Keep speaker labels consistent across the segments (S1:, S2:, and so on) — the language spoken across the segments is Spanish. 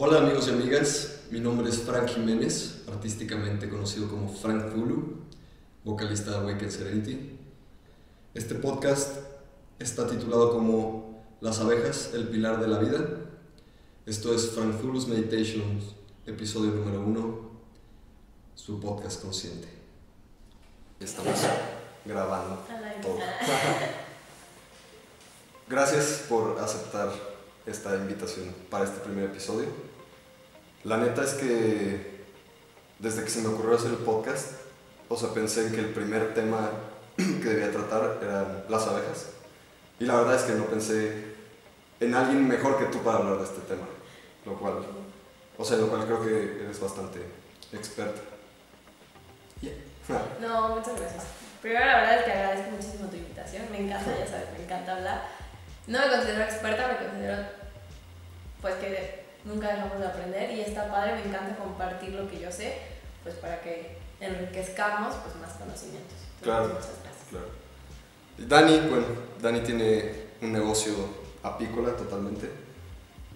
S1: Hola amigos y amigas, mi nombre es Frank Jiménez, artísticamente conocido como Frank Zulu, vocalista de Awaken Serenity. Este podcast está titulado como Las abejas, el pilar de la vida. Esto es Frank Zulu's Meditations, episodio número uno, su podcast consciente. Estamos grabando todo. Gracias por aceptar esta invitación para este primer episodio. La neta es que desde que se me ocurrió hacer el podcast, o sea, pensé en que el primer tema que debía tratar eran las abejas. Y la verdad es que no pensé en alguien mejor que tú para hablar de este tema, lo cual, o sea, lo cual creo que eres bastante experta.
S2: No, muchas gracias. Primero, la verdad es que agradezco muchísimo tu invitación. Me encanta, ya sabes, me encanta hablar. No me considero experta, me considero pues que nunca dejamos de aprender y está padre, me encanta compartir lo que yo sé, pues para que enriquezcamos pues más conocimientos.
S1: claro, claro. Dani, bueno, Dani tiene un negocio apícola totalmente,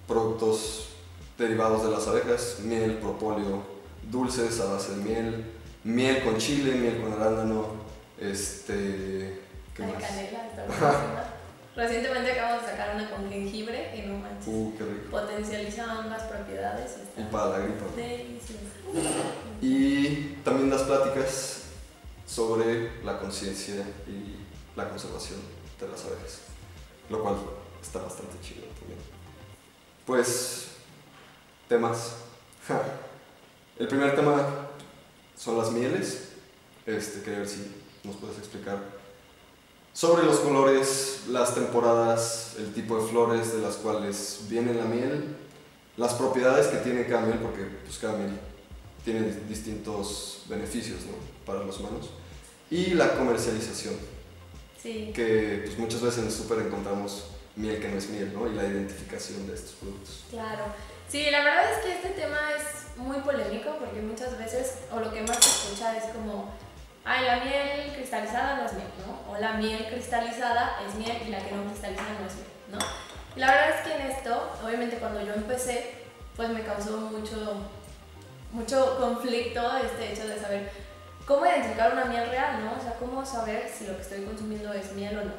S1: productos derivados de las abejas, miel, propóleo, dulces a base de miel, miel con chile, miel con arándano, este...
S2: ¿qué más? canela, Recientemente acabamos de sacar una con jengibre y no manches.
S1: Uh, qué rico.
S2: Potencializa ambas propiedades.
S1: Y para la gripa. Y también das pláticas sobre la conciencia y la conservación de las abejas, lo cual está bastante chido también. Pues, temas. El primer tema son las mieles. Este, quería ver si nos puedes explicar sobre los colores, las temporadas, el tipo de flores de las cuales viene la miel, las propiedades que tiene cada miel, porque pues, cada miel tiene distintos beneficios para los humanos, y la comercialización,
S2: sí.
S1: que pues, muchas veces en el súper encontramos miel que no es miel, ¿no? y la identificación de estos productos.
S2: Claro, sí, la verdad es que este tema es muy polémico porque muchas veces, o lo que más se escucha es como ay, la miel cristalizada no es miel, ¿no? O la miel cristalizada es miel y la que no cristaliza no es miel, ¿no? Y la verdad es que en esto, obviamente cuando yo empecé, pues me causó mucho, mucho conflicto este hecho de saber cómo identificar una miel real, ¿no? O sea, cómo saber si lo que estoy consumiendo es miel o no.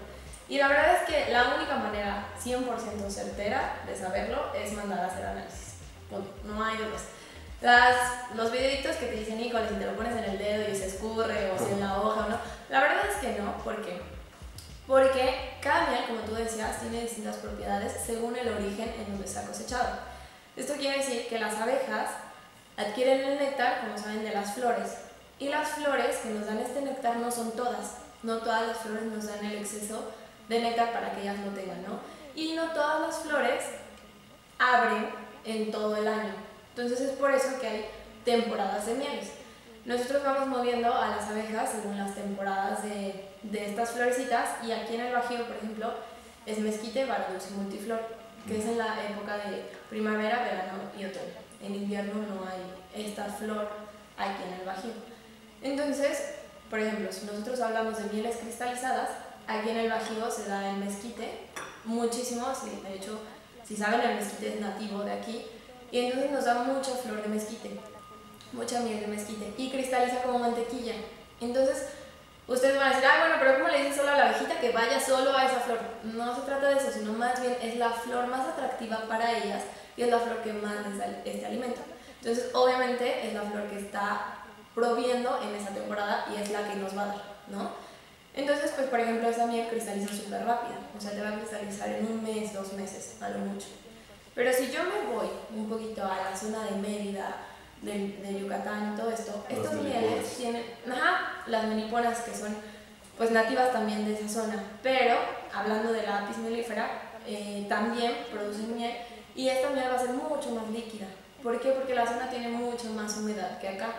S2: Y la verdad es que la única manera 100% certera de saberlo es mandar a hacer análisis. No, hay dudas las, los videitos que te dicen, Nicole, si te lo pones en el dedo y se escurre o si en la hoja o no, la verdad es que no, ¿por qué? Porque cada miel, como tú decías, tiene distintas propiedades según el origen en donde ha cosechado. Esto quiere decir que las abejas adquieren el néctar, como saben, de las flores. Y las flores que nos dan este néctar no son todas. No todas las flores nos dan el exceso de néctar para que ellas lo tengan, ¿no? Y no todas las flores abren en todo el año. Entonces es por eso que hay temporadas de mieles. Nosotros vamos moviendo a las abejas según las temporadas de, de estas florecitas y aquí en el Bajío, por ejemplo, es mezquite, baraduz y multiflor, que es en la época de primavera, verano y otoño. En invierno no hay esta flor aquí en el Bajío. Entonces, por ejemplo, si nosotros hablamos de mieles cristalizadas, aquí en el Bajío se da el mezquite, muchísimo, de hecho, si saben, el mezquite es nativo de aquí, y entonces nos da mucha flor de mezquite, mucha miel de mezquite y cristaliza como mantequilla. Entonces, ustedes van a decir, ah, bueno, pero ¿cómo le dicen solo a la abejita que vaya solo a esa flor? No se trata de eso, sino más bien es la flor más atractiva para ellas y es la flor que más les este alimento. Entonces, obviamente es la flor que está proviendo en esa temporada y es la que nos va a dar, ¿no? Entonces, pues por ejemplo, esa miel cristaliza súper rápido, o sea, te va a cristalizar en un mes, dos meses, a lo mucho. Pero si yo me voy un poquito a la zona de Mérida, de, de Yucatán y todo esto, estos mieles tienen, ajá, las meniponas que son pues nativas también de esa zona, pero hablando de la apis mellifera, eh, también producen miel y esta miel va a ser mucho más líquida. ¿Por qué? Porque la zona tiene mucha más humedad que acá.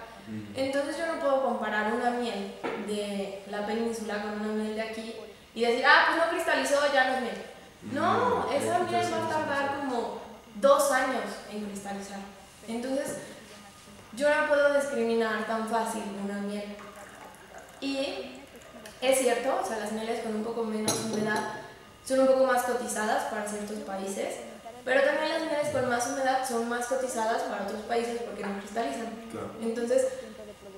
S2: Entonces yo no puedo comparar una miel de la península con una miel de aquí y decir, ah, pues no cristalizó, ya no es miel. No, esa miel va a tardar como dos años en cristalizar. Entonces, yo no puedo discriminar tan fácil una miel. Y es cierto, o sea, las mieles con un poco menos humedad son un poco más cotizadas para ciertos países, Pero también las mieles con más humedad son más cotizadas para otros países porque no cristalizan.
S1: Claro.
S2: Entonces,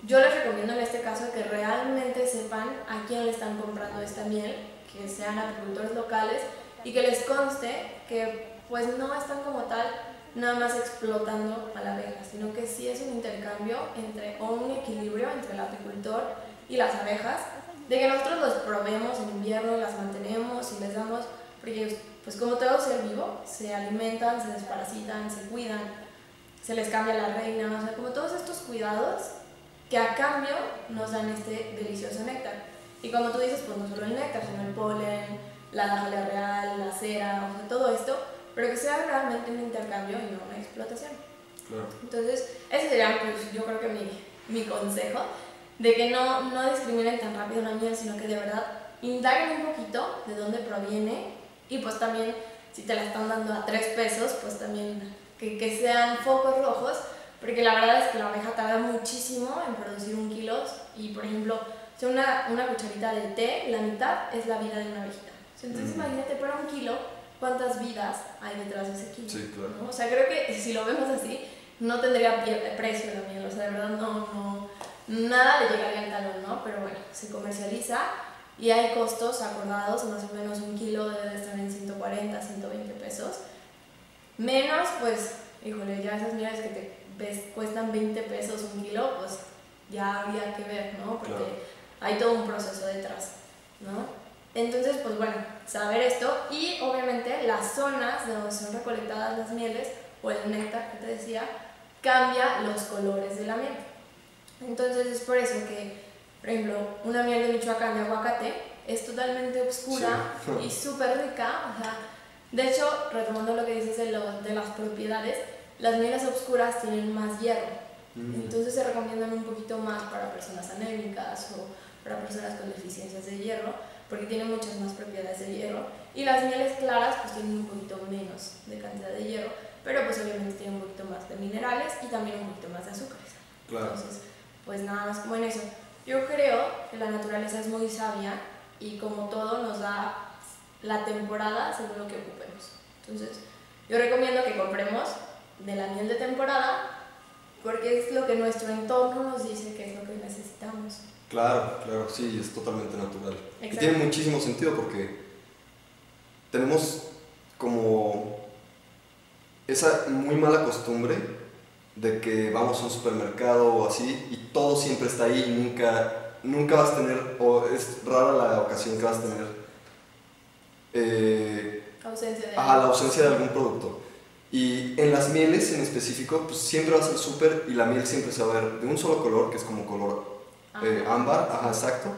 S2: yo les recomiendo en este caso que realmente sepan a quién le están comprando esta miel, que sean agricultores locales y que les conste que pues no están como tal nada más explotando a la abeja, sino que sí es un intercambio entre, o un equilibrio entre el apicultor y las abejas, de que nosotros los probemos en invierno, las mantenemos y les damos, porque pues como todo ser vivo, se alimentan, se desparasitan, se cuidan, se les cambia la reina, o sea, como todos estos cuidados que a cambio nos dan este delicioso néctar. Y como tú dices, pues no solo el néctar, sino el polen, la jalea real, la cera, o sea, todo esto, pero que sea realmente un intercambio y no una explotación.
S1: Claro.
S2: Entonces, ese sería, pues, yo creo que mi, mi consejo, de que no, no discriminen tan rápido una miel, sino que de verdad indaguen un poquito de dónde proviene y pues también, si te la están dando a tres pesos, pues también que, que sean focos rojos, porque la verdad es que la abeja tarda muchísimo en producir un kilo y, por ejemplo, si una, una cucharita de té, la mitad es la vida de una abejita. Entonces,
S1: Mm.
S2: imagínate para un kilo cuántas vidas hay detrás de ese kilo.
S1: Sí, claro.
S2: ¿no? O sea, creo que si lo vemos así, no tendría precio la miel. O sea, de verdad, no, no, nada le llegaría al talón, ¿no? Pero bueno, se comercializa y hay costos acordados, más o menos un kilo debe de estar en 140, 120 pesos. Menos, pues, híjole, ya esas mieles que te ves cuestan 20 pesos un kilo, pues ya habría que ver, ¿no? Porque
S1: Claro.
S2: hay todo un proceso detrás, ¿no? Entonces, pues bueno, saber esto y obviamente las zonas de donde son recolectadas las mieles o el néctar que te decía, cambia los colores de la miel. Entonces es por eso que, por ejemplo, una miel de Michoacán de aguacate es totalmente oscura
S1: Sí.
S2: y súper rica. O sea, de hecho, retomando lo que dices de, lo- de las propiedades, las mieles oscuras tienen más hierro.
S1: Mm.
S2: Entonces se recomiendan un poquito más para personas anémicas o para personas con deficiencias de hierro, porque tienen muchas más propiedades de hierro. Y las mieles claras pues tienen un poquito menos de cantidad de hierro, pero pues obviamente tienen un poquito más de minerales y también un poquito más de azúcares.
S1: Claro.
S2: Entonces, pues nada más como en eso. Yo creo que la naturaleza es muy sabia y como todo nos da la temporada según lo que ocupemos. Entonces, yo recomiendo que compremos de la miel de temporada porque es lo que nuestro entorno nos dice que es lo que necesitamos.
S1: Claro, claro, sí, es totalmente natural. Y tiene muchísimo sentido porque tenemos como esa muy mala costumbre de que vamos a un supermercado o así y todo siempre está ahí y nunca, nunca vas a tener, o es rara la ocasión que vas a tener eh,
S2: Ausencia de
S1: Ajá, la ausencia de algún producto. Y en las mieles en específico, pues siempre vas al súper y la miel siempre se va a ver de un solo color, que es como color eh, ámbar, ajá, exacto.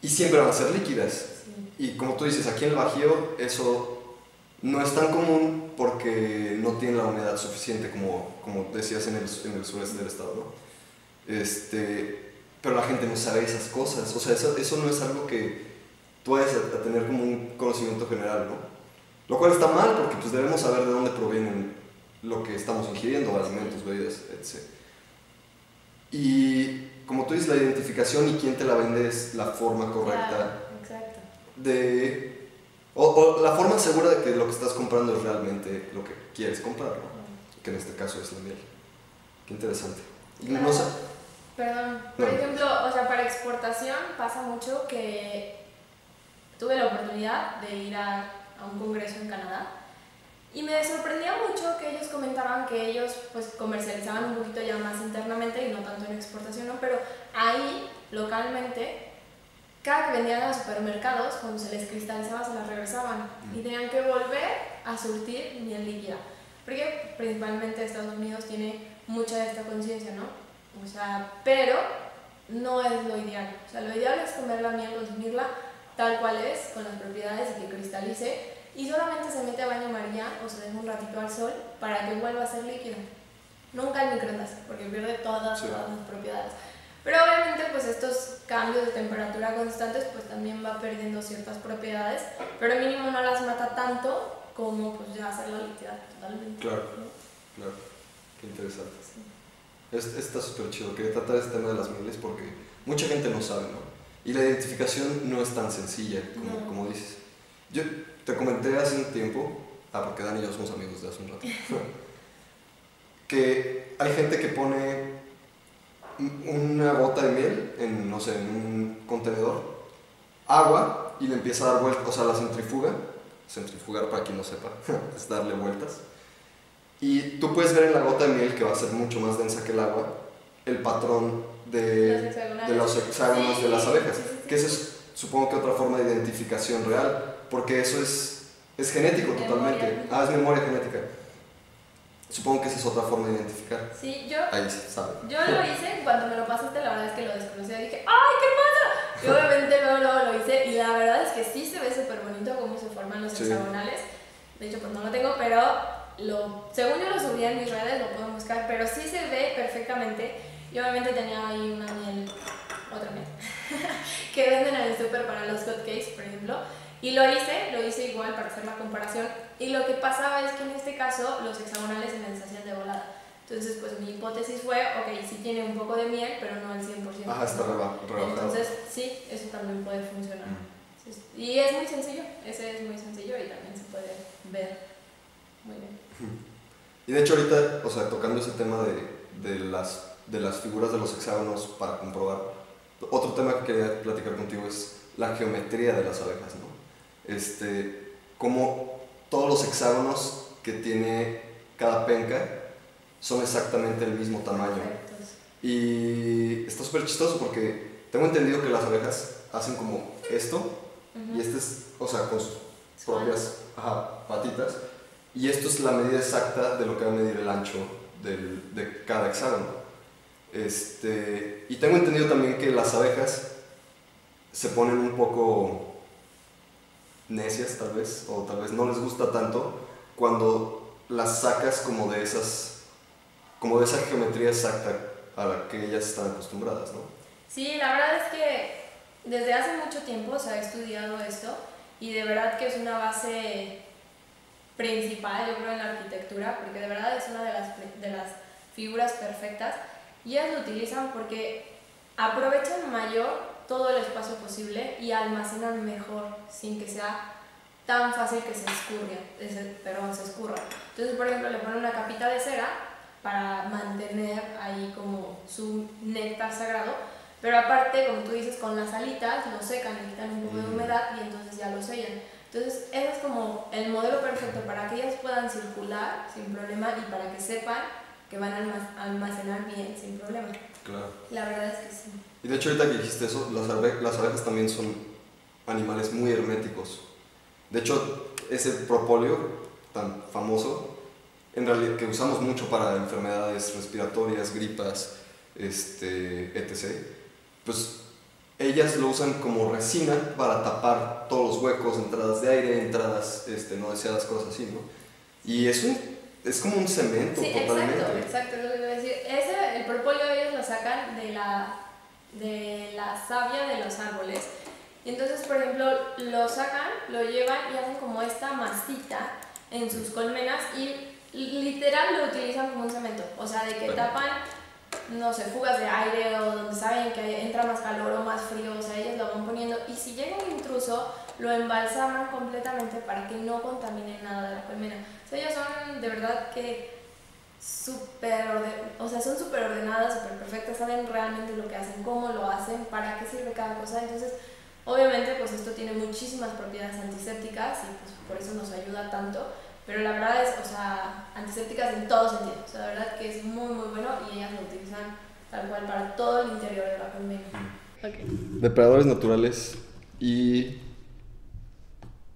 S1: Y siempre van a ser líquidas.
S2: Sí.
S1: Y como tú dices, aquí en el Bajío eso no es tan común porque no tiene la humedad suficiente, como, como decías en el, en el sureste del estado, ¿no? Este, pero la gente no sabe esas cosas. O sea, eso, eso no es algo que tú vayas a, a tener como un conocimiento general, ¿no? Lo cual está mal porque pues debemos saber de dónde provienen lo que estamos ingiriendo, alimentos, bebidas, etc. Y tú dices, la identificación y quién te la vende es la forma correcta
S2: exacto.
S1: de... O, o la forma segura de que lo que estás comprando es realmente lo que quieres comprar, ¿no? Que en este caso es la miel. Qué interesante. Y no
S2: Claro.
S1: sé...
S2: Perdón. Por ejemplo, o sea, para exportación pasa mucho que tuve la oportunidad de ir a, a un congreso en Canadá y me sorprendía mucho que ellos comentaban que ellos pues comercializaban un poquito ya más internamente y no tanto en exportación, ¿no? Pero ahí, localmente, cada que vendían a los supermercados, cuando se les cristalizaba, se las regresaban y tenían que volver a surtir miel líquida. Porque principalmente Estados Unidos tiene mucha de esta conciencia, ¿no? O sea, pero no es lo ideal. O sea, lo ideal es comer la miel, consumirla tal cual es, con las propiedades y que cristalice, y solamente se mete a baño María o se deja un ratito al sol para que vuelva a ser líquida. Nunca en microondas, porque pierde todas,
S1: Sí.
S2: todas las propiedades. Pero obviamente pues estos cambios de temperatura constantes pues también va perdiendo ciertas propiedades, pero mínimo no las mata tanto como pues ya hacerla líquida totalmente.
S1: Claro. Claro, qué interesante. Es- está súper chido. Quería tratar este tema de las mieles porque mucha gente no sabe, ¿no? Y la identificación no es tan sencilla como,
S2: No.
S1: como dices. Yo te comenté hace un tiempo Ah, porque Dani y yo somos amigos de hace un rato. que hay gente que pone una gota de miel en, no sé, en un contenedor, agua y le empieza a dar vueltas, o sea, la centrifuga. Centrifugar, para quien no sepa, es darle vueltas. Y tú puedes ver en la gota de miel, que va a ser mucho más densa que el agua, el patrón de, de los hexágonos de las abejas. Que esa es, supongo que otra forma de identificación real, porque eso es, es genético totalmente. Ah, es memoria genética. Supongo que esa es otra forma de identificar.
S2: Sí, yo.
S1: Ahí se sabe.
S2: Yo lo hice, cuando me lo pasaste, la verdad es que lo desconocía. Dije, ¡ay, qué pasa! Y obviamente luego, luego lo hice, y la verdad es que sí se ve súper bonito cómo se forman los hexagonales. De hecho, pues no lo tengo, pero lo, según yo lo subí en mis redes, lo puedo buscar, pero sí se ve perfectamente. Y obviamente tenía ahí una miel, otra miel, que venden en el super para los hotcakes, por ejemplo. Y lo hice, lo hice igual para hacer la comparación. Y lo que pasaba es que en este caso los hexagonales se me deshacían de volada. Entonces, pues mi hipótesis fue, ok, sí tiene un poco de miel, pero no al 100%.
S1: Ajá, está rebajado.
S2: Entonces, sí, eso también puede funcionar. Y es muy sencillo, ese es muy sencillo y también se puede ver muy bien.
S1: Y de hecho ahorita, o sea, tocando ese tema de, de, las, de las figuras de los hexágonos para comprobar, otro tema que quería platicar contigo es la geometría de las abejas, ¿no? Este, como todos los hexágonos que tiene cada penca son exactamente el mismo tamaño. Y está súper chistoso porque tengo entendido que las abejas hacen como esto, y este es, o sea, con sus propias patitas, y esto es la medida exacta de lo que va a medir el ancho del, de cada hexágono. Este, y tengo entendido también que las abejas se ponen un poco necias tal vez, o tal vez no les gusta tanto, cuando las sacas como de esas, como de esa geometría exacta a la que ellas están acostumbradas, ¿no?
S2: Sí, la verdad es que desde hace mucho tiempo se ha estudiado esto y de verdad que es una base principal, yo creo, en la arquitectura, porque de verdad es una de las, de las figuras perfectas. Y ellas lo utilizan porque aprovechan mayor todo el espacio posible y almacenan mejor sin que sea tan fácil que se escurra, perdón, se escurra. Entonces, por ejemplo, le ponen una capita de cera para mantener ahí como su néctar sagrado, pero aparte, como tú dices, con las alitas lo secan, le quitan un poco de mm. humedad y entonces ya lo sellan. Entonces, ese es como el modelo perfecto para que ellas puedan circular sin problema y para que sepan que van a almacenar bien sin problema.
S1: Claro.
S2: La verdad es que sí.
S1: Y de hecho, ahorita que dijiste eso, las, las abejas también son animales muy herméticos. De hecho, ese propóleo tan famoso, en realidad que usamos mucho para enfermedades respiratorias, gripas, este, etc., pues ellas lo usan como resina para tapar todos los huecos, entradas de aire, entradas este, no deseadas, cosas así, ¿no? Y es, un, es como un cemento
S2: sí, totalmente. Exacto, exacto, es lo que iba a decir. Ese, el propóleo sacan de la, de la savia de los árboles. Y entonces, por ejemplo, lo sacan, lo llevan y hacen como esta masita en sus colmenas y literal lo utilizan como un cemento. O sea, de que tapan no sé, fugas de aire o donde saben que entra más calor o más frío, o sea, ellos lo van poniendo y si llega un intruso, lo embalsaman completamente para que no contaminen nada de la colmena. O sea, ellos son de verdad que súper o sea, son súper ordenadas, súper perfectas, saben realmente lo que hacen, cómo lo hacen, para qué sirve cada cosa. Entonces, obviamente, pues esto tiene muchísimas propiedades antisépticas y pues por eso nos ayuda tanto. Pero la verdad es, o sea, antisépticas en todo sentido. O sea, la verdad que es muy, muy bueno y ellas lo utilizan tal cual para todo el interior de la colmena. Okay.
S1: Depredadores naturales y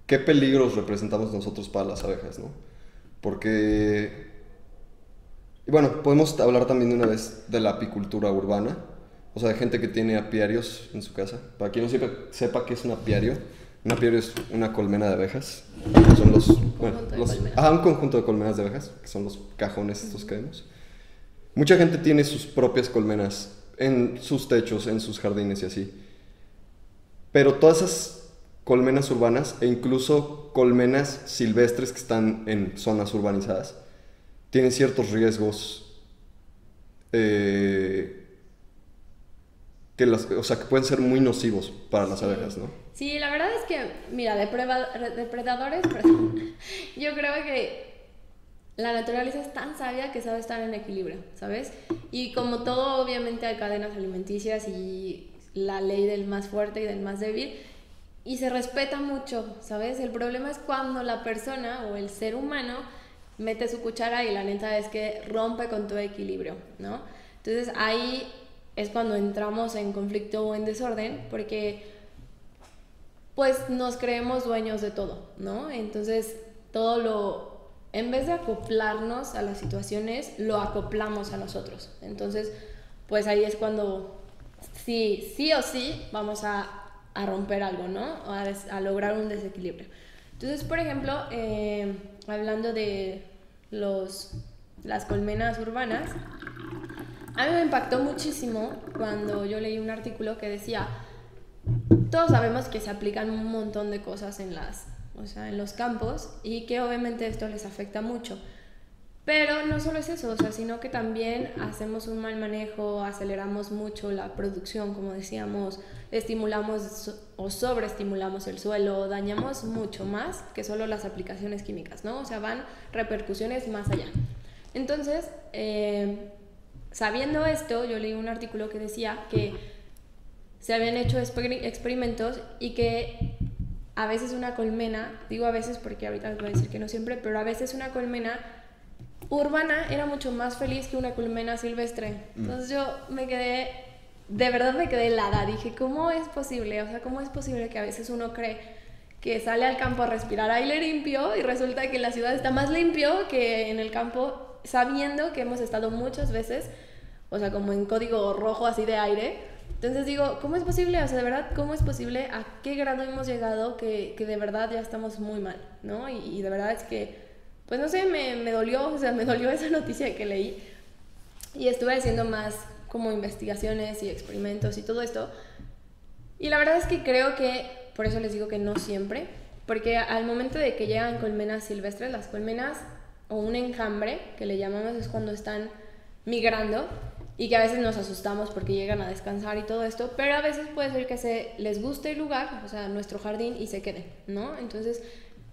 S1: qué peligros representamos nosotros para las abejas, ¿no? Porque, y bueno, podemos hablar también de una vez de la apicultura urbana, o sea, de gente que tiene apiarios en su casa. Para quien no sepa, sepa qué es un apiario, un apiario es una colmena de abejas. Son los, ah, un conjunto de colmenas de abejas, que son los cajones estos que vemos. Mucha gente tiene sus propias colmenas en sus techos, en sus jardines y así. Pero todas esas colmenas urbanas e incluso colmenas silvestres que están en zonas urbanizadas tienen ciertos riesgos eh, que las, o sea, que pueden ser muy nocivos para las abejas, ¿no?
S2: Sí, la verdad es que, mira, depredadores, perdón, yo creo que la naturaleza es tan sabia que sabe estar en equilibrio, ¿sabes? Y como todo, obviamente hay cadenas alimenticias y la ley del más fuerte y del más débil, y se respeta mucho, ¿sabes? El problema es cuando la persona o el ser humano mete su cuchara y la neta es que rompe con tu equilibrio, ¿no? Entonces ahí es cuando entramos en conflicto o en desorden, porque pues nos creemos dueños de todo, ¿no? Entonces todo lo, en vez de acoplarnos a las situaciones, lo acoplamos a nosotros. Entonces, pues ahí es cuando sí, sí o sí vamos a, romper algo, ¿no? A, a, lograr un desequilibrio. Entonces, por ejemplo, eh, hablando de los, las colmenas urbanas, a mí me impactó muchísimo cuando yo leí un artículo que decía, todos sabemos que se aplican un montón de cosas en las, o sea, en los campos y que obviamente esto les afecta mucho. Pero no solo es eso, o sea, sino que también hacemos un mal manejo, aceleramos mucho la producción, como decíamos, estimulamos o sobreestimulamos el suelo, dañamos mucho más que solo las aplicaciones químicas, ¿no? O sea, van repercusiones más allá. Entonces, eh, Sabiendo esto, yo leí un artículo que decía que se habían hecho experimentos y que a veces una colmena, digo a veces porque ahorita les voy a decir que no siempre, pero a veces una colmena urbana era mucho más feliz que una colmena silvestre. Mm. Entonces yo me quedé, de verdad me quedé helada. Dije, ¿cómo es posible? O sea, ¿cómo es posible que a veces uno cree que sale al campo a respirar aire limpio y resulta que la ciudad está más limpio que en el campo, sabiendo que hemos estado muchas veces o sea, como en código rojo así de aire. Entonces digo, ¿cómo es posible? O sea, de verdad, ¿cómo es posible? ¿A qué grado hemos llegado que, que de verdad ya estamos muy mal? ¿No? Y, de verdad es que, pues no sé, me, dolió, o sea, me dolió esa noticia que leí. Y estuve haciendo más como investigaciones y experimentos y todo esto. Y la verdad es que creo que, por eso les digo que no siempre, porque al momento de que llegan colmenas silvestres, las colmenas o un enjambre, que le llamamos, es cuando están migrando, y que a veces nos asustamos porque llegan a descansar y todo esto, pero a veces puede ser que se les guste el lugar, o sea, nuestro jardín y se queden, ¿no? Entonces,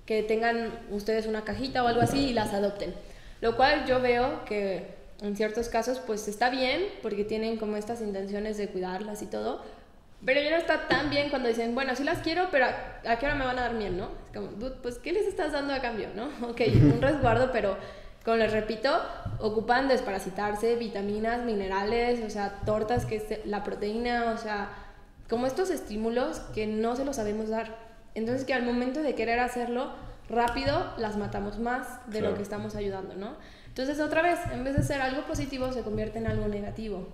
S2: que tengan ustedes una cajita o algo así y las adopten. Lo cual yo veo que en ciertos casos pues está bien porque tienen como estas intenciones de cuidarlas y todo, pero ya no está tan bien cuando dicen, bueno, sí las quiero, pero ¿a, qué hora me van a dar miel, no? Es como, pues, ¿qué les estás dando a cambio, no? Ok, un resguardo, pero como les repito, ocupan desparasitarse, vitaminas, minerales, o sea, tortas, que es la proteína, o sea, como estos estímulos que no se los sabemos dar. Entonces que al momento de querer hacerlo rápido, las matamos más de lo que estamos ayudando, ¿no? Entonces otra vez, en vez de ser algo positivo, se convierte en algo negativo.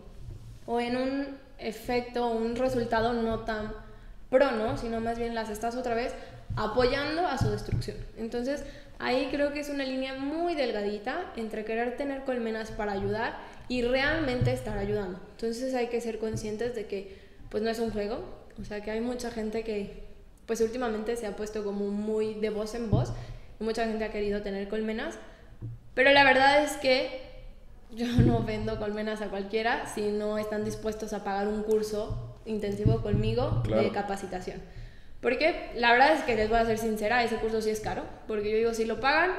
S2: O en un efecto, un resultado no tan pro, ¿no? Sino más bien las estás otra vez apoyando a su destrucción. Entonces, Ahí creo que es una línea muy delgadita entre querer tener colmenas para ayudar y realmente estar ayudando. Entonces hay que ser conscientes de que pues no es un juego, o sea que hay mucha gente que pues últimamente se ha puesto como muy de voz en voz y mucha gente ha querido tener colmenas, pero la verdad es que yo no vendo colmenas a cualquiera si no están dispuestos a pagar un curso intensivo conmigo de capacitación. Porque la verdad es que les voy a ser sincera, ese curso sí es caro, porque yo digo, si lo pagan,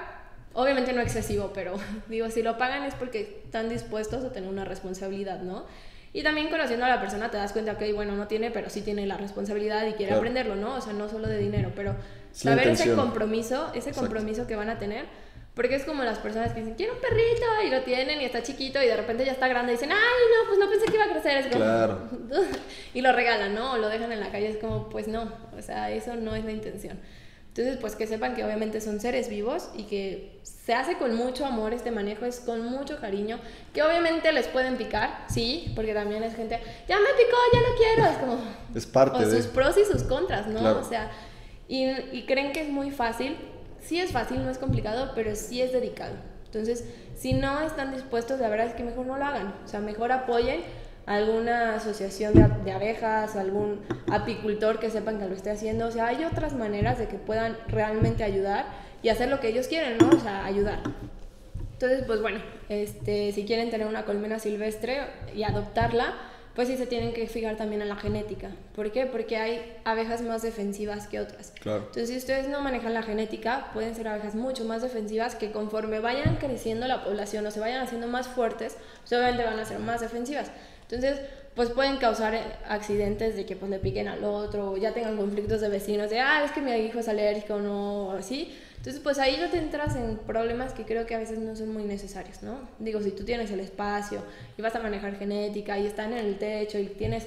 S2: obviamente no excesivo, pero digo, si lo pagan es porque están dispuestos a tener una responsabilidad, ¿no? Y también conociendo a la persona te das cuenta que, bueno, no tiene, pero sí tiene la responsabilidad y quiere aprenderlo, ¿no? O sea, no solo de dinero, pero saber ese compromiso, ese compromiso que van a tener porque es como las personas que dicen, quiero un perrito, y lo tienen, y está chiquito, y de repente ya está grande, y dicen, ay, no, pues no pensé que iba a crecer. Es
S1: claro.
S2: y lo regalan, ¿no? O lo dejan en la calle, es como, pues no, o sea, eso no es la intención. Entonces, pues que sepan que obviamente son seres vivos y que se hace con mucho amor este manejo, es con mucho cariño, que obviamente les pueden picar, sí, porque también es gente, ya me picó, ya no quiero, es como...
S1: Es parte
S2: o sus pros y sus contras, ¿no? O sea, y, y creen que es muy fácil, sí es fácil, no es complicado, pero sí es dedicado. Entonces, si no están dispuestos, la verdad es que mejor no lo hagan. O sea, mejor apoyen alguna asociación de, abejas, algún apicultor que sepan que lo esté haciendo. O sea, hay otras maneras de que puedan realmente ayudar y hacer lo que ellos quieren, ¿no? O sea, ayudar. Entonces, pues bueno, este, si quieren tener una colmena silvestre y adoptarla, pues sí se tienen que fijar también en la genética. ¿Por qué? Porque hay abejas más defensivas que otras.
S1: Claro.
S2: Entonces, si ustedes no manejan la genética, pueden ser abejas mucho más defensivas que conforme vayan creciendo la población o se vayan haciendo más fuertes, pues obviamente van a ser más defensivas. Entonces, pues pueden causar eh, accidentes de que pues le piquen al otro, o ya tengan conflictos de vecinos, de, ah, es que mi hijo es alérgico o no, o así. Entonces, pues ahí ya te entras en problemas que creo que a veces no son muy necesarios, ¿no? Digo, si tú tienes el espacio y vas a manejar genética y están en el techo y tienes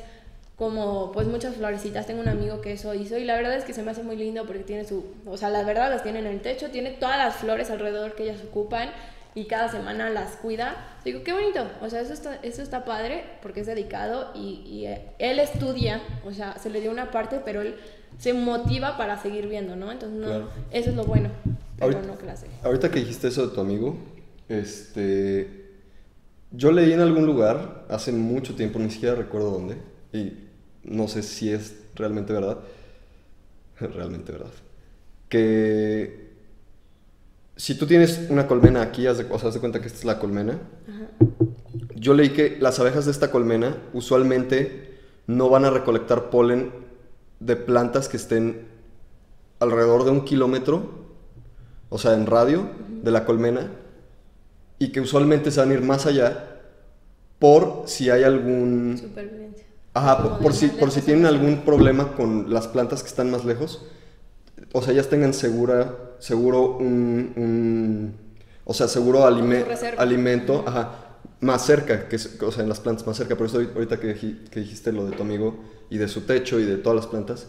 S2: como pues muchas florecitas, tengo un amigo que eso hizo y la verdad es que se me hace muy lindo porque tiene su, o sea, la verdad las tiene en el techo, tiene todas las flores alrededor que ellas ocupan y cada semana las cuida. Digo, qué bonito, o sea, eso está, eso está padre porque es dedicado y, y él estudia, o sea, se le dio una parte, pero él se motiva para seguir viendo, ¿no? Entonces, no, eso es lo bueno, pero
S1: ahorita,
S2: no clase.
S1: Ahorita que dijiste eso de tu amigo, este, yo leí en algún lugar, hace mucho tiempo, ni siquiera recuerdo dónde, y no sé si es realmente verdad, realmente verdad, que si tú tienes una colmena aquí, haz de, o sea, haz de cuenta que esta es la colmena,
S2: Ajá.
S1: yo leí que las abejas de esta colmena usualmente no van a recolectar polen de plantas que estén alrededor de un kilómetro, o sea, en radio de la colmena, y que usualmente se van a ir más allá por si hay algún...
S2: Supervivencia.
S1: Ajá, por, si, por si tienen algún problema con las plantas que están más lejos, o sea, ellas tengan segura, seguro un, un- o sea, seguro alime- alimento, ajá, más cerca, que, o sea, en las plantas más cerca. Por eso ahorita que, que dijiste lo de tu amigo y de su techo y de todas las plantas,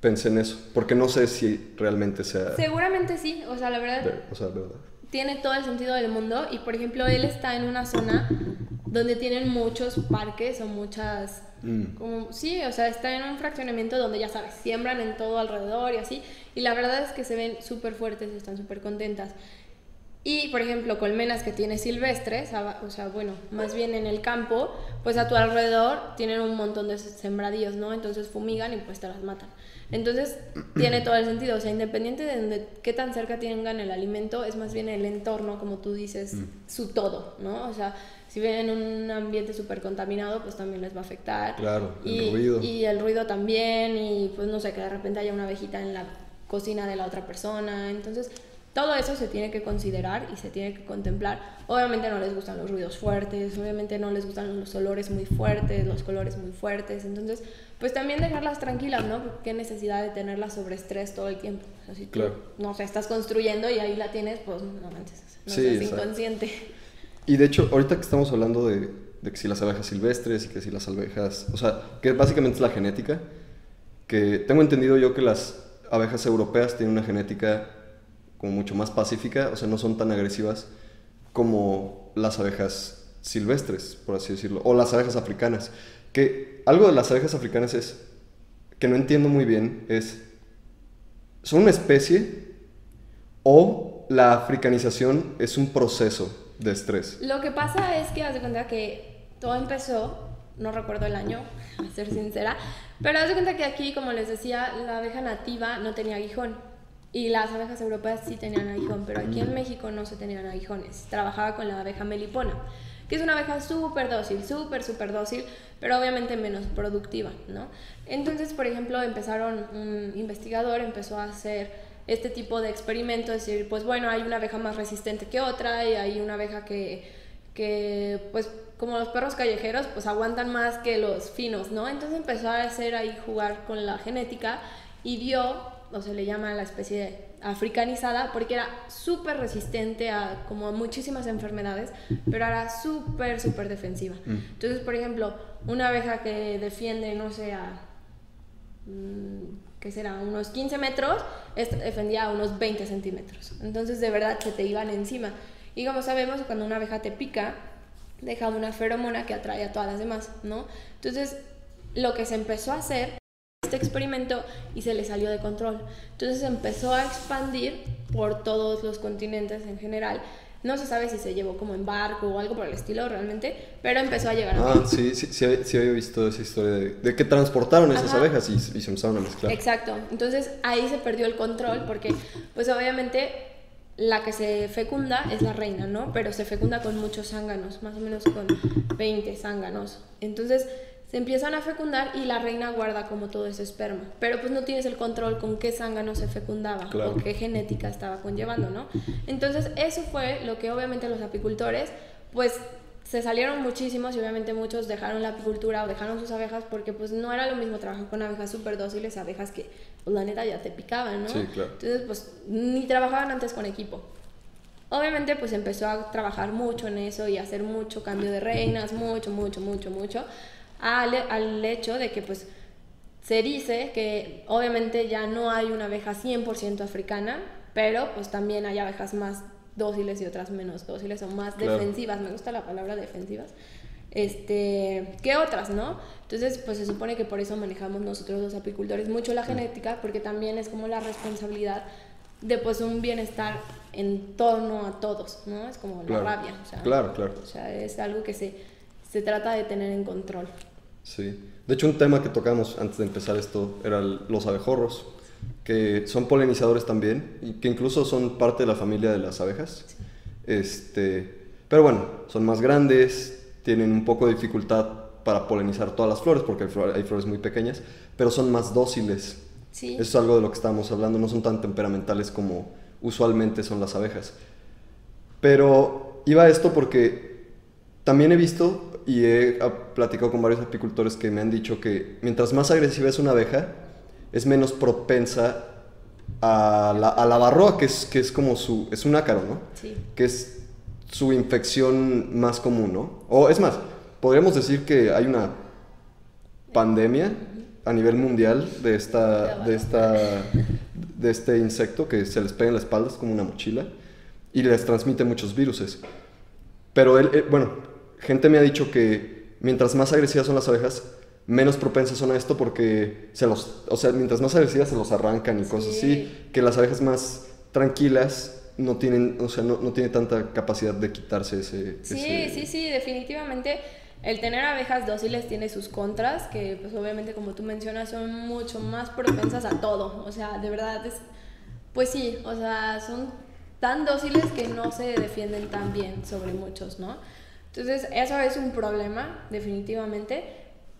S1: pensé en eso, porque no sé si realmente sea,
S2: Seguramente sí, o sea, la verdad
S1: ver- o sea, verdad.
S2: tiene todo el sentido del mundo y por ejemplo él está en una zona donde tienen muchos parques o muchas
S1: Mm.
S2: como sí o sea está en un fraccionamiento donde ya sabes siembran en todo alrededor y así y la verdad es que se ven súper fuertes y están súper contentas. Y por ejemplo colmenas que tiene silvestres o sea bueno más bien en el campo pues a tu alrededor tienen un montón de sembradíos no entonces fumigan y pues te las matan. Entonces tiene todo el sentido o sea independiente de donde, qué tan cerca tengan el alimento es más bien el entorno como tú dices su todo no o sea si ven en un ambiente súper contaminado pues también les va a afectar
S1: Claro, el
S2: y,
S1: ruido.
S2: y el ruido también y pues no sé que de repente haya una abejita en la cocina de la otra persona entonces todo eso se tiene que considerar y se tiene que contemplar. Obviamente no les gustan los ruidos fuertes, obviamente no les gustan los olores muy fuertes, los colores muy fuertes. Entonces, pues también dejarlas tranquilas, ¿no? Porque qué necesidad de tenerlas sobre estrés todo el tiempo. O sea, si tú,
S1: Claro.
S2: no sé, estás construyendo y ahí la tienes, pues no manches, no
S1: Sí,
S2: seas
S1: exacto. Y de hecho, ahorita que estamos hablando de, de que si las abejas silvestres y que si las abejas, o sea, que básicamente es la genética, que tengo entendido yo que las abejas europeas tienen una genética como mucho más pacífica, o sea, no son tan agresivas como las abejas silvestres, por así decirlo, o las abejas africanas. Que algo de las abejas africanas es, que no entiendo muy bien, es, ¿son una especie o la africanización es un proceso de estrés?
S2: Lo que pasa es que haz de cuenta que todo empezó, no recuerdo el año, a ser sincera, pero haz de cuenta que aquí, como les decía, la abeja nativa no tenía aguijón y las abejas europeas sí tenían aguijón, pero aquí en México no se tenían aguijones. Trabajaba con la abeja melipona, que es una abeja súper dócil, súper, súper dócil, pero obviamente menos productiva, ¿no? Entonces, por ejemplo, empezaron, un investigador empezó a hacer este tipo de experimento, decir, pues bueno, hay una abeja más resistente que otra y hay una abeja que, que pues como los perros callejeros, pues aguantan más que los finos, ¿no? Entonces empezó a hacer ahí jugar con la genética y vio, o se le llama la especie africanizada, porque era súper resistente a como a muchísimas enfermedades, pero era súper, súper defensiva.
S1: Mm.
S2: Entonces, por ejemplo, una abeja que defiende, no sé, a mm, ¿qué será? Unos 15 metros, esta defendía unos 20 centímetros. Entonces, de verdad, se te iban encima. Y como sabemos, cuando una abeja te pica, deja una feromona que atrae a todas las demás, ¿no? Entonces, lo que se empezó a hacer, este experimento, y se le salió de control. Entonces, empezó a expandir por todos los continentes en general. No se sabe si se llevó como en barco o algo por el estilo realmente, pero empezó a llegar a
S1: Ah, sí, sí, sí, sí había visto esa historia de, de que transportaron esas abejas y, y se empezaron a mezclar.
S2: Exacto. Entonces ahí se perdió el control porque, pues obviamente, la que se fecunda es la reina, ¿no? Pero se fecunda con muchos zánganos, más o menos con 20 zánganos. Entonces se empiezan a fecundar y la reina guarda como todo ese esperma. Pero pues no tienes el control con qué zángano se fecundaba o qué genética estaba conllevando, ¿no? Entonces eso fue lo que obviamente los apicultores pues se salieron muchísimos y obviamente muchos dejaron la apicultura o dejaron sus abejas porque pues no era lo mismo trabajar con abejas súper dóciles, abejas que pues la neta ya te picaban, ¿no?
S1: Sí, claro.
S2: Entonces pues ni trabajaban antes con equipo. Obviamente pues empezó a trabajar mucho en eso y a hacer mucho cambio de reinas, mucho, mucho, mucho, mucho, al, al hecho de que pues se dice que obviamente ya no hay una abeja 100% africana, pero pues también hay abejas más dóciles y otras menos dóciles o más defensivas, me gusta la palabra defensivas, este, que otras, ¿no? Entonces, pues se supone que por eso manejamos nosotros los apicultores mucho la genética, porque también es como la responsabilidad de pues un bienestar en torno a todos, ¿no? Es como la rabia, o sea,
S1: claro, claro.
S2: O sea, es algo que se, se trata de tener en control.
S1: Sí. De hecho, un tema que tocamos antes de empezar esto era los abejorros que son polinizadores también y que incluso son parte de la familia de las abejas. Este, pero bueno, son más grandes, tienen un poco de dificultad para polinizar todas las flores porque hay flores muy pequeñas, pero son más dóciles.
S2: Sí.
S1: Eso es algo de lo que estábamos hablando, no son tan temperamentales como usualmente son las abejas. Pero iba a esto porque también he visto y he platicado con varios apicultores que me han dicho que mientras más agresiva es una abeja, es menos propensa a la, a la barroa, que es, que es como su, es un ácaro, ¿no?
S2: Sí.
S1: Que es su infección más común, ¿no? O es más, podríamos decir que hay una pandemia a nivel mundial de esta, de esta, de este insecto que se les pega en la espalda, es como una mochila, y les transmite muchos virus. Pero, él, bueno, gente me ha dicho que mientras más agresivas son las abejas, menos propensas son a esto porque se los, o sea, mientras más agresivas se los arrancan y cosas así, que las abejas más tranquilas no tienen, o sea, no, no tiene tanta capacidad de quitarse ese...
S2: Sí, sí, sí, definitivamente. El tener abejas dóciles tiene sus contras, que pues obviamente como tú mencionas son mucho más propensas a todo, o sea, de verdad es, pues sí, o sea, son tan dóciles que no se defienden tan bien sobre muchos, ¿no? Entonces, eso es un problema, definitivamente.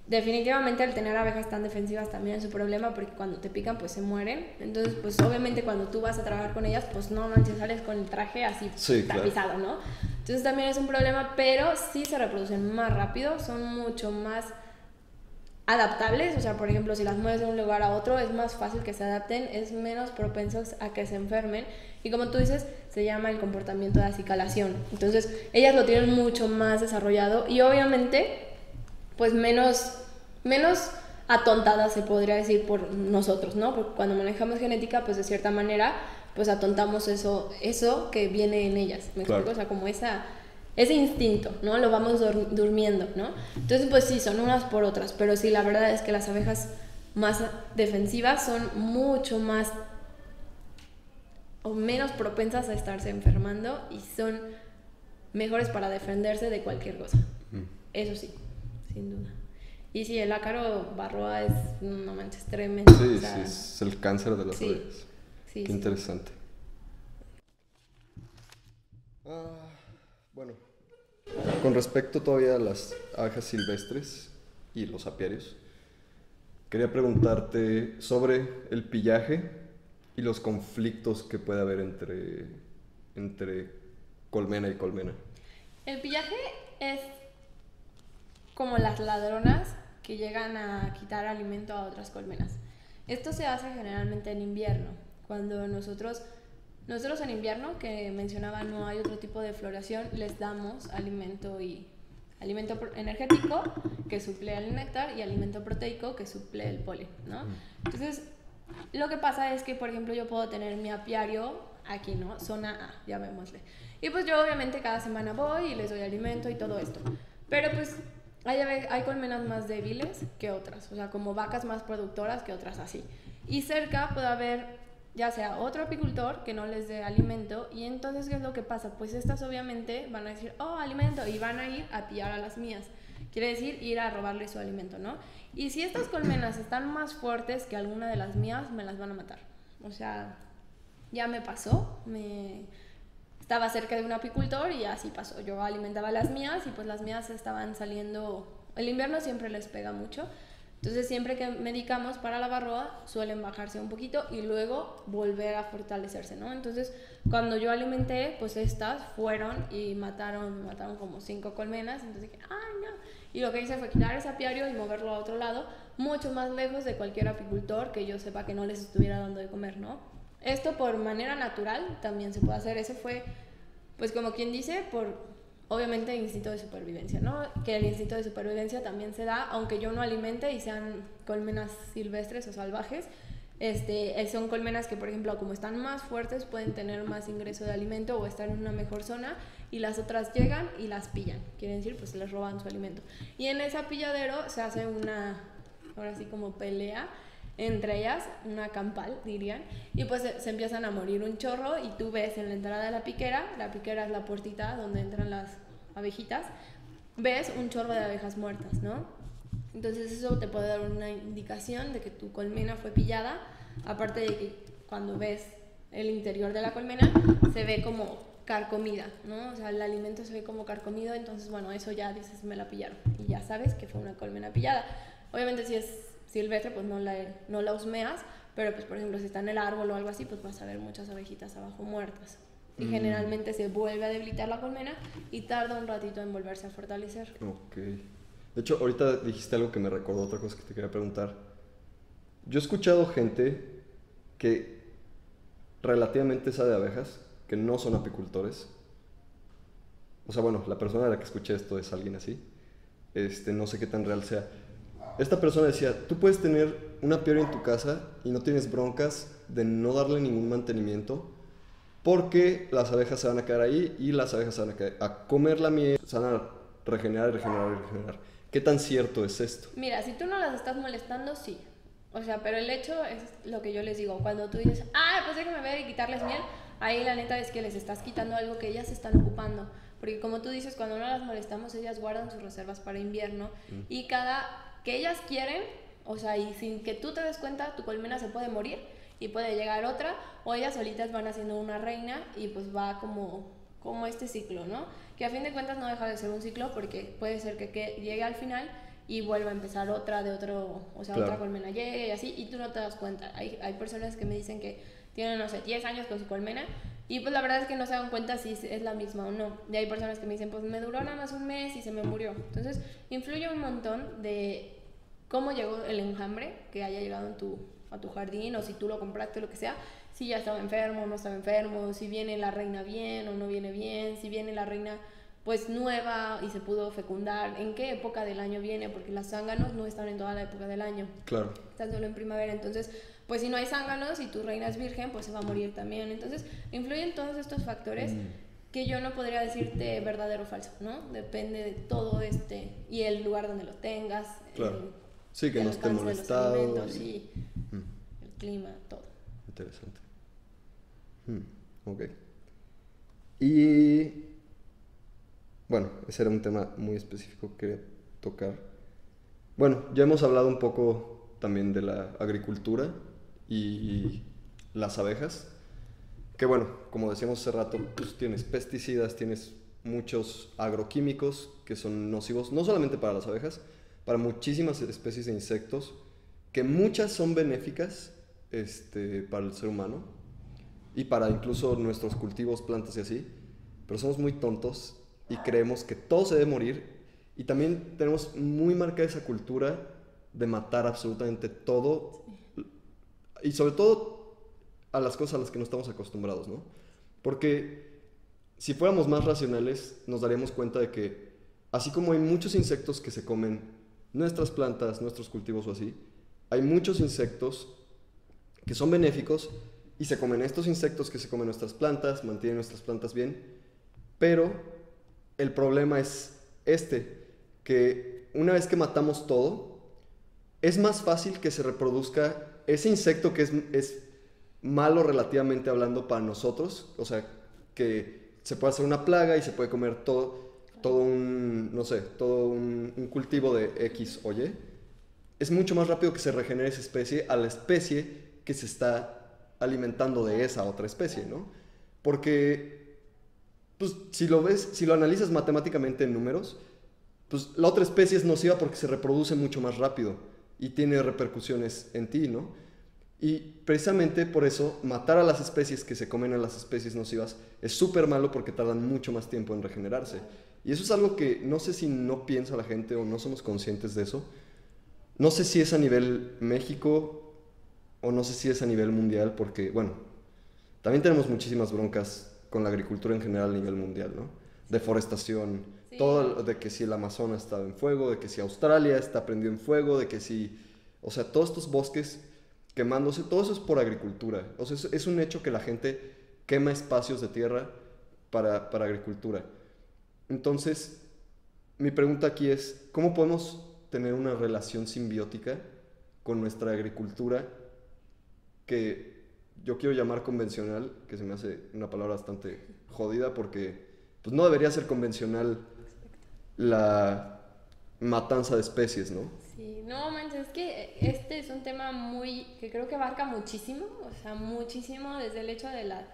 S2: Definitivamente el tener abejas tan defensivas también es un problema porque cuando te pican pues se mueren. Entonces pues obviamente cuando tú vas a trabajar con ellas pues no manches, sales con el traje así tapizado, ¿no? Entonces también es un problema, pero sí se reproducen más rápido, son mucho más adaptables, o sea, por ejemplo, si las mueves de un lugar a otro es más fácil que se adapten, es menos propensos a que se enfermen y como tú dices, se llama el comportamiento de acicalación. Entonces, ellas lo tienen mucho más desarrollado y obviamente pues menos, menos atontada se podría decir por nosotros, ¿no? Porque cuando manejamos genética, pues de cierta manera, pues atontamos eso, eso que viene en ellas, ¿me explico? O sea, como esa, ese instinto, ¿no? Lo vamos durmiendo, ¿no? Entonces, pues sí, son unas por otras, pero sí, la verdad es que las abejas más defensivas son mucho más o menos propensas a estarse enfermando y son mejores para defenderse de cualquier cosa. Eso sí sin duda. Y si el ácaro barroa es, no manches, tremendo.
S1: Sí, sí, es el cáncer de las sí, Sí, Qué interesante. Ah, bueno, con respecto todavía a las abejas silvestres y los apiarios, quería preguntarte sobre el pillaje y los conflictos que puede haber entre, entre colmena y colmena.
S2: El pillaje es como las ladronas que llegan a quitar alimento a otras colmenas. Esto se hace generalmente en invierno, cuando nosotros, nosotros en invierno, que mencionaba no hay otro tipo de floración, les damos alimento y alimento energético que suple el néctar y alimento proteico que suple el polen, ¿no? Entonces, lo que pasa es que, por ejemplo, yo puedo tener mi apiario aquí, ¿no? Zona A, llamémosle. Y pues yo obviamente cada semana voy y les doy alimento y todo esto. Pero pues hay, hay colmenas más débiles que otras, o sea, como vacas más productoras que otras así. Y cerca puede haber ya sea otro apicultor que no les dé alimento y entonces ¿qué es lo que pasa? Pues estas obviamente van a decir, oh, alimento, y van a ir a pillar a las mías. Quiere decir ir a robarle su alimento, ¿no? Y si estas colmenas están más fuertes que alguna de las mías, me las van a matar. O sea, ya me pasó, me estaba cerca de un apicultor y así pasó. Yo alimentaba las mías y pues las mías estaban saliendo, el invierno siempre les pega mucho. Entonces siempre que medicamos para la barroa suelen bajarse un poquito y luego volver a fortalecerse, ¿no? Entonces cuando yo alimenté, pues estas fueron y mataron, mataron como cinco colmenas, entonces dije, ay no. Y lo que hice fue quitar ese apiario y moverlo a otro lado, mucho más lejos de cualquier apicultor que yo sepa que no les estuviera dando de comer, ¿no? Esto por manera natural también se puede hacer. Ese fue, pues como quien dice, por obviamente instinto de supervivencia, ¿no? Que el instinto de supervivencia también se da, aunque yo no alimente y sean colmenas silvestres o salvajes. Este, son colmenas que, por ejemplo, como están más fuertes, pueden tener más ingreso de alimento o estar en una mejor zona y las otras llegan y las pillan. Quieren decir, pues les roban su alimento. Y en ese pilladero se hace una, ahora sí como pelea entre ellas, una campal, dirían, y pues se, empiezan a morir un chorro y tú ves en la entrada de la piquera, la piquera es la puertita donde entran las abejitas, ves un chorro de abejas muertas, ¿no? Entonces eso te puede dar una indicación de que tu colmena fue pillada, aparte de que cuando ves el interior de la colmena se ve como carcomida, ¿no? O sea, el alimento se ve como carcomido, entonces bueno, eso ya dices, me la pillaron y ya sabes que fue una colmena pillada. Obviamente si es silvestre, pues no la, no la husmeas, pero pues por ejemplo si está en el árbol o algo así, pues vas a ver muchas abejitas abajo muertas. Y mm. generalmente se vuelve a debilitar la colmena y tarda un ratito en volverse a fortalecer.
S1: Ok. De hecho, ahorita dijiste algo que me recordó otra cosa que te quería preguntar. Yo he escuchado gente que relativamente sabe de abejas, que no son apicultores. O sea, bueno, la persona de la que escuché esto es alguien así. Este, no sé qué tan real sea esta persona decía, tú puedes tener una piedra en tu casa y no tienes broncas de no darle ningún mantenimiento porque las abejas se van a quedar ahí y las abejas se van a, a comer la miel, se van a regenerar, regenerar, regenerar. ¿Qué tan cierto es esto?
S2: Mira, si tú no las estás molestando, sí. O sea, pero el hecho es lo que yo les digo. Cuando tú dices, ah, pues déjame ver y quitarles miel, ahí la neta es que les estás quitando algo que ellas están ocupando. Porque como tú dices, cuando no las molestamos, ellas guardan sus reservas para invierno mm. y cada que ellas quieren, o sea, y sin que tú te des cuenta, tu colmena se puede morir y puede llegar otra, o ellas solitas van haciendo una reina y pues va como, como este ciclo, ¿no? Que a fin de cuentas no deja de ser un ciclo porque puede ser que, llegue al final y vuelva a empezar otra de otro, o sea, otra colmena llegue y así, y tú no te das cuenta. Hay, hay personas que me dicen que tienen, no sé, 10 años con su colmena y pues la verdad es que no se dan cuenta si es la misma o no. Y hay personas que me dicen, pues me duró nada más un mes y se me murió. Entonces, influye un montón de cómo llegó el enjambre que haya llegado en tu, a tu jardín o si tú lo compraste, lo que sea. Si ya estaba enfermo o no estaba enfermo, si viene la reina bien o no viene bien, si viene la reina pues nueva y se pudo fecundar, en qué época del año viene, porque las zánganos no están en toda la época del año.
S1: Claro.
S2: Están solo en primavera, entonces pues si no hay zánganos y tu reina es virgen, pues se va a morir también. Entonces, influyen todos estos factores mm. que yo no podría decirte verdadero o falso, ¿no? Depende de todo este y el lugar donde lo tengas.
S1: Claro. sí, que no esté molestado.
S2: sí, mm. el clima, todo.
S1: Interesante. Mm, ok. Y bueno, ese era un tema muy específico que quería tocar. Bueno, ya hemos hablado un poco también de la agricultura y las abejas. Que bueno, como decíamos hace rato, pues tienes pesticidas, tienes muchos agroquímicos que son nocivos, no solamente para las abejas, para muchísimas especies de insectos, que muchas son benéficas este, para el ser humano y para incluso nuestros cultivos, plantas y así, pero somos muy tontos y creemos que todo se debe morir y también tenemos muy marcada esa cultura de matar absolutamente todo y sobre todo a las cosas a las que no estamos acostumbrados, ¿no? Porque si fuéramos más racionales, nos daríamos cuenta de que, así como hay muchos insectos que se comen nuestras plantas, nuestros cultivos o así, hay muchos insectos que son benéficos y se comen estos insectos que se comen nuestras plantas, mantienen nuestras plantas bien, pero el problema es este, que una vez que matamos todo, es más fácil que se reproduzca ese insecto que es, es malo relativamente hablando para nosotros, o sea, que se puede hacer una plaga y se puede comer todo, todo un, no sé, todo un, cultivo de X o Y, es mucho más rápido que se regenere esa especie a la especie que se está alimentando de esa otra especie, ¿no? Porque pues si lo ves, si lo analizas matemáticamente en números, pues la otra especie es nociva porque se reproduce mucho más rápido y tiene repercusiones en ti, ¿no? Y precisamente por eso matar a las especies que se comen a las especies nocivas es súper malo porque tardan mucho más tiempo en regenerarse. Y eso es algo que no sé si no piensa la gente o no somos conscientes de eso. No sé si es a nivel México o no sé si es a nivel mundial porque, bueno, también tenemos muchísimas broncas con la agricultura en general a nivel mundial, ¿no? Deforestación, todo de que si el Amazonas está en fuego, de que si Australia está prendido en fuego, de que si, o sea, todos estos bosques quemándose, todo eso es por agricultura. O sea, es, un hecho que la gente quema espacios de tierra para, para agricultura. Entonces, mi pregunta aquí es, ¿cómo podemos tener una relación simbiótica con nuestra agricultura que yo quiero llamar convencional, que se me hace una palabra bastante jodida porque pues no debería ser convencional la matanza de especies, ¿no?
S2: Sí, no manches, es que este es un tema muy que creo que abarca muchísimo, o sea, muchísimo desde el hecho de la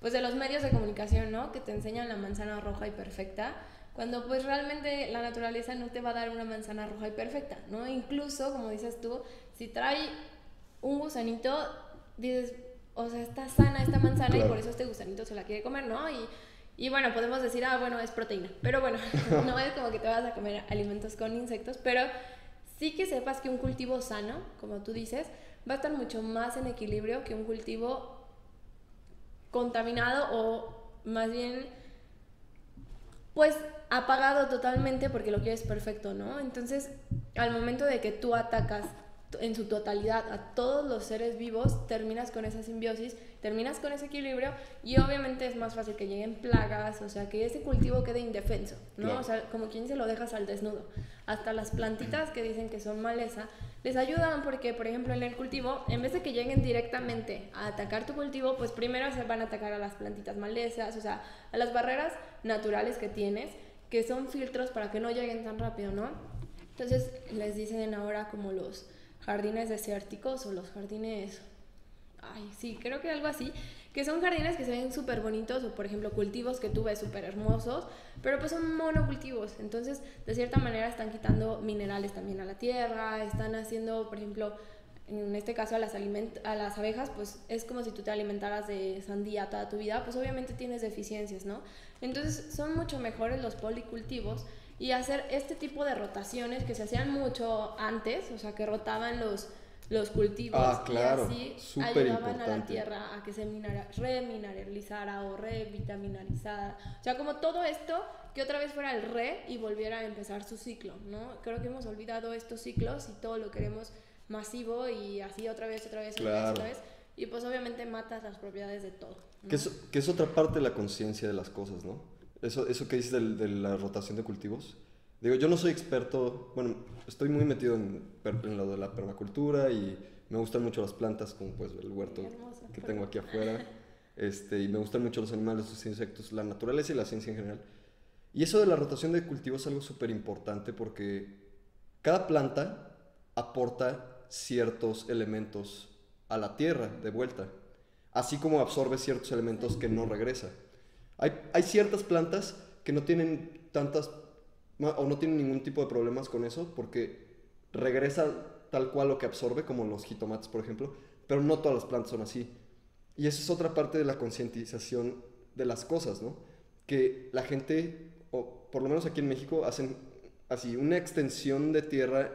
S2: pues de los medios de comunicación, ¿no? Que te enseñan la manzana roja y perfecta, cuando pues realmente la naturaleza no te va a dar una manzana roja y perfecta, ¿no? Incluso, como dices tú, si trae un gusanito, dices, o sea, está sana esta manzana y por eso este gusanito se la quiere comer, ¿no? Y, y bueno, podemos decir, ah, bueno, es proteína, pero bueno, no es como que te vas a comer alimentos con insectos, pero sí que sepas que un cultivo sano, como tú dices, va a estar mucho más en equilibrio que un cultivo contaminado o más bien pues apagado totalmente porque lo quieres perfecto, ¿no? Entonces, al momento de que tú atacas en su totalidad a todos los seres vivos, terminas con esa simbiosis, terminas con ese equilibrio y obviamente es más fácil que lleguen plagas, o sea, que ese cultivo quede indefenso, ¿no? O sea, como quien se lo dejas al desnudo. Hasta las plantitas que dicen que son maleza, les ayudan porque, por ejemplo, en el cultivo, en vez de que lleguen directamente a atacar tu cultivo, pues primero se van a atacar a las plantitas malezas, o sea, a las barreras naturales que tienes, que son filtros para que no lleguen tan rápido, ¿no? Entonces les dicen ahora como los jardines desérticos o los jardines, ay, sí, creo que algo así, que son jardines que se ven súper bonitos o por ejemplo cultivos que tú ves súper hermosos, pero pues son monocultivos, entonces de cierta manera están quitando minerales también a la tierra, están haciendo, por ejemplo, en este caso a las, a las abejas, pues es como si tú te alimentaras de sandía toda tu vida, pues obviamente tienes deficiencias, ¿no? Entonces son mucho mejores los policultivos y hacer este tipo de rotaciones que se hacían mucho antes, o sea, que rotaban los, los cultivos
S1: ah, claro.
S2: y así ayudaban a la tierra a que se remineralizara o revitaminalizara. O sea, como todo esto que otra vez fuera el re y volviera a empezar su ciclo, ¿no? Creo que hemos olvidado estos ciclos y todo lo queremos masivo y así otra vez, otra vez, otra vez, otra vez. Y pues obviamente matas las propiedades de todo.
S1: Que, es, que es otra parte de la conciencia de las cosas, ¿no? Eso, eso que dices de la rotación de cultivos. Digo, yo no soy experto, bueno, estoy muy metido en, en, lo de la permacultura y me gustan mucho las plantas, como pues el huerto que tengo aquí afuera. Este, y me gustan mucho los animales, los insectos, la naturaleza y la ciencia en general. Y eso de la rotación de cultivos es algo súper importante porque cada planta aporta ciertos elementos a la tierra de vuelta, así como absorbe ciertos elementos que no regresa. Hay, ciertas plantas que no tienen tantas o no tienen ningún tipo de problemas con eso porque regresa tal cual lo que absorbe, como los jitomates, por ejemplo, pero no todas las plantas son así. Y eso es otra parte de la concientización de las cosas, ¿no? Que la gente, o por lo menos aquí en México, hacen así una extensión de tierra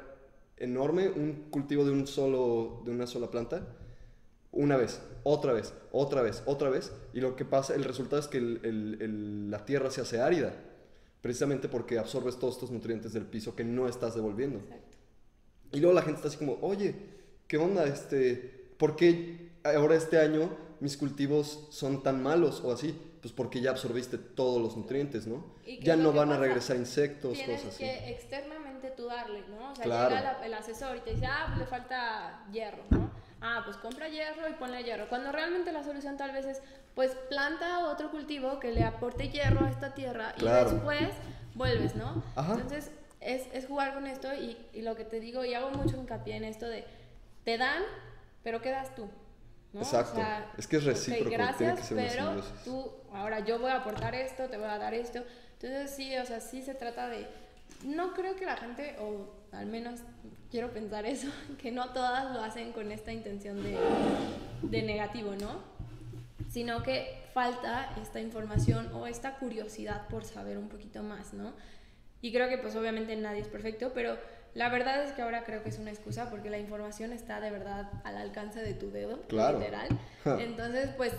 S1: enorme, un cultivo de, un solo, de una sola planta, una vez, otra vez, otra vez, otra vez, y lo que pasa, el resultado es que la tierra se hace árida, precisamente porque absorbes todos estos nutrientes del piso que no estás devolviendo. Y luego la gente está así como, oye, ¿qué onda? Este, ¿Por qué ahora este año mis cultivos son tan malos o así? Pues porque ya absorbiste todos los nutrientes, ¿no? Ya no van a regresar insectos, cosas así.
S2: que externamente tú darle, ¿no? O sea, llega el asesor y te dice, ah, le falta hierro, ¿no? Ah, pues compra hierro y ponle hierro. Cuando realmente la solución tal vez es, pues planta otro cultivo que le aporte hierro a esta tierra y después vuelves, ¿no? Entonces es, es, jugar con esto y, y, lo que te digo, y hago mucho hincapié en esto de, te dan, pero quedas tú. ¿no?
S1: Exacto. es que es recíproco.
S2: gracias, que pero tú, ahora yo voy a aportar esto, te voy a dar esto. Entonces sí, o sea, sí se trata de... No creo que la gente, o al menos quiero pensar eso, que no todas lo hacen con esta intención de, de negativo, ¿no? Sino que falta esta información o esta curiosidad por saber un poquito más, ¿no? Y creo que pues obviamente nadie es perfecto, pero la verdad es que ahora creo que es una excusa porque la información está de verdad al alcance de tu dedo, literal. Entonces, pues,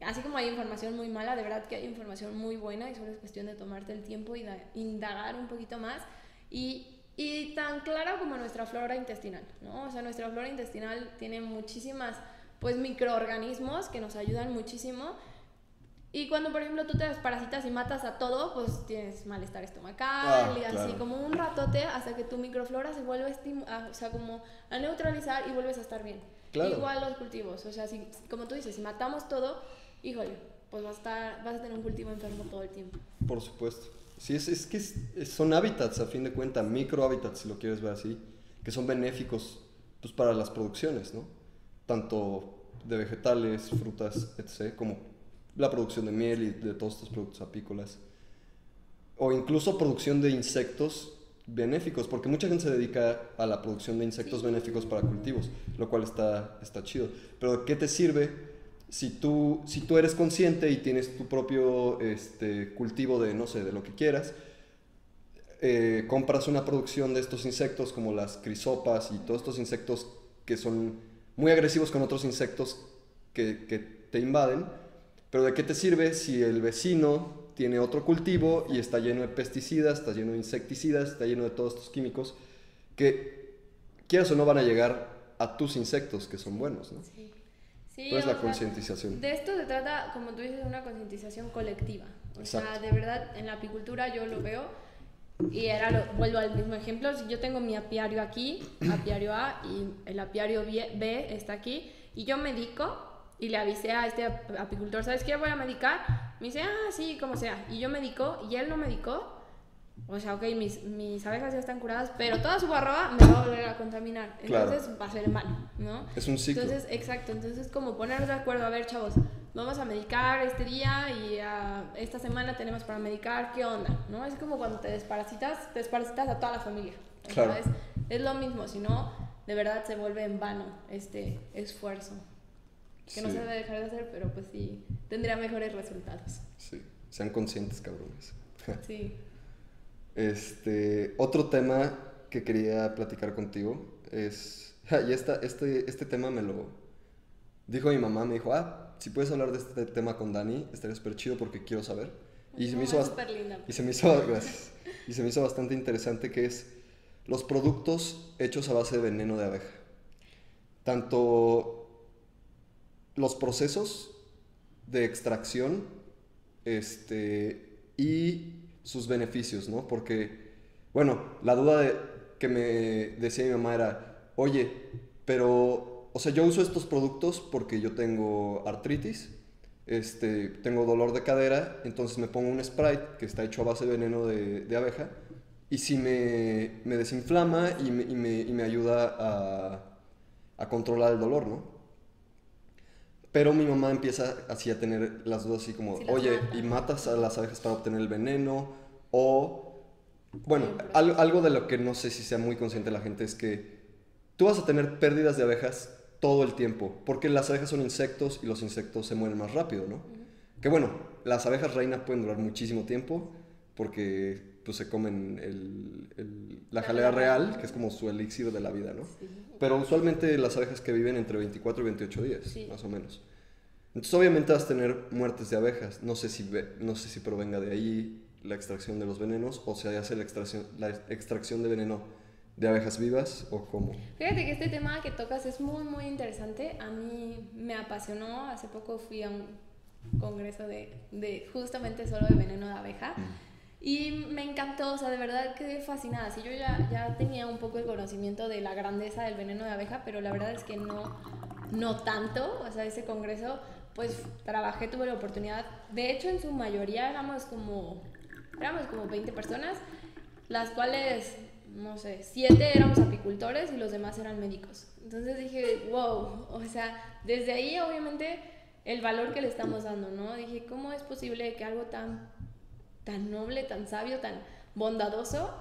S2: así como hay información muy mala, de verdad que hay información muy buena y solo es cuestión de tomarte el tiempo y indagar un poquito más. Y, y tan clara como nuestra flora intestinal, ¿no? O sea, nuestra flora intestinal tiene muchísimas, pues, microorganismos que nos ayudan muchísimo y cuando, por ejemplo, tú te desparasitas y matas a todo, pues tienes malestar estomacal ah, y así como un ratote hasta que tu microflora se vuelve a, o sea, como a neutralizar y vuelves a estar bien. Igual los cultivos, o sea, si, como tú dices, si matamos todo, híjole, pues vas a, estar, vas a tener un cultivo enfermo todo el tiempo.
S1: Por supuesto. Sí, es, es que son hábitats, a fin de cuentas, micro hábitats, si lo quieres ver así, que son benéficos pues, para las producciones, ¿no? Tanto de vegetales, frutas, etc., como la producción de miel y de todos estos productos apícolas. O incluso producción de insectos benéficos, porque mucha gente se dedica a la producción de insectos benéficos para cultivos, lo cual está, está chido. Pero ¿qué te sirve si tú, si tú eres consciente y tienes tu propio este, cultivo de, no sé, de lo que quieras? Eh, compras una producción de estos insectos como las crisopas y todos estos insectos que son muy agresivos con otros insectos que, que te invaden pero ¿de qué te sirve si el vecino tiene otro cultivo y está lleno de pesticidas, está lleno de insecticidas, está lleno de todos estos químicos que, quieras o no, van a llegar a tus insectos que son buenos, ¿no? Sí. Sí, Entonces la concientización.
S2: De esto se trata, como tú dices, una concientización colectiva. O sea, de verdad, en la apicultura yo lo veo y era lo, vuelvo al mismo ejemplo. Si yo tengo mi apiario aquí, apiario A, y el apiario B está aquí, y yo me dedico y le avisé a este apicultor, ¿sabes qué? Voy a medicar. Me dice, ah, sí, como sea. Y yo medico y él no medicó. O sea, ok, mis, mis abejas ya están curadas, pero toda su barroa me va a volver a contaminar. Entonces va a ser mal, ¿no?
S1: Es un ciclo.
S2: Entonces, exacto. Entonces, como ponernos de acuerdo, a ver, chavos, vamos a medicar este día y uh, esta semana tenemos para medicar, ¿qué onda? ¿No? Es como cuando te desparasitas, te desparasitas a toda la familia. Claro. Es lo mismo, si no, de verdad se vuelve en vano este esfuerzo que no se debe dejar de hacer, pero pues sí, tendría mejores resultados.
S1: Sí, sean conscientes, cabrones. Sí. Este, otro tema que quería platicar contigo es, y esta, este, este tema me lo dijo mi mamá, me dijo, ah, si puedes hablar de este tema con Dani, estaría súper chido porque quiero saber. Y se, me hizo y se me hizo, gracias, y se me hizo bastante interesante que es los productos hechos a base de veneno de abeja. Tanto los procesos de extracción este, y sus beneficios, ¿no? Porque, bueno, la duda de, que me decía mi mamá era, oye, pero, o sea, yo uso estos productos porque yo tengo artritis, este, tengo dolor de cadera, entonces me pongo un Sprite que está hecho a base de veneno de, abeja, y si me, me desinflama y me, y me, y me ayuda a, a controlar el dolor, ¿no? Pero mi mamá empieza así a tener las dudas así como, oye, ¿y matas a las abejas para obtener el veneno? O, bueno, algo, de lo que no sé si sea muy consciente la gente es que tú vas a tener pérdidas de abejas todo el tiempo, porque las abejas son insectos y los insectos se mueren más rápido, ¿no? Que bueno, las abejas reinas pueden durar muchísimo tiempo porque pues se comen el, la jalea real, que es como su elixir de la vida, ¿no? Pero usualmente las abejas que viven entre 24 y 28 días, más o menos. Entonces obviamente vas a tener muertes de abejas. No sé si, no sé si provenga de ahí la extracción de los venenos o se hace la extracción, la extracción de veneno de abejas vivas o cómo.
S2: Fíjate que este tema que tocas es muy, muy interesante. A mí me apasionó. Hace poco fui a un congreso de, de justamente solo de veneno de abeja. Mm. Y me encantó, o sea, de verdad quedé fascinada. Sí, yo ya, ya tenía un poco el conocimiento de la grandeza del veneno de abeja, pero la verdad es que no, no tanto. O sea, ese congreso, pues trabajé, tuve la oportunidad. De hecho, en su mayoría éramos como, éramos como 20 personas, las cuales, no sé, 7 éramos apicultores y los demás eran médicos. Entonces dije, wow, o sea, desde ahí obviamente el valor que le estamos dando, ¿no? Dije, ¿cómo es posible que algo tan, tan noble, tan sabio, tan bondadoso,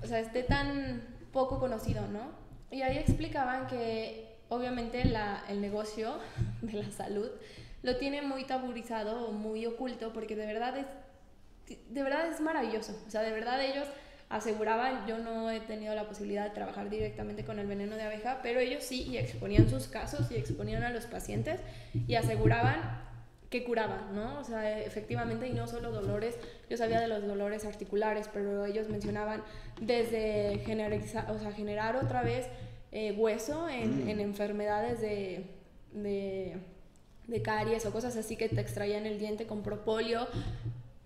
S2: o sea, esté tan poco conocido, ¿no? Y ahí explicaban que obviamente la, el negocio de la salud lo tiene muy taburizado muy oculto porque de verdad es de verdad es maravilloso. O sea, de verdad ellos aseguraban, yo no he tenido la posibilidad de trabajar directamente con el veneno de abeja, pero ellos sí y exponían sus casos y exponían a los pacientes y aseguraban que curaban, ¿no? O sea, efectivamente, y no solo dolores, yo sabía de los dolores articulares, pero ellos mencionaban desde generalizar, o sea, generar otra vez eh, hueso en, mm. en enfermedades de, de, de, caries o cosas así que te extraían el diente con propóleo,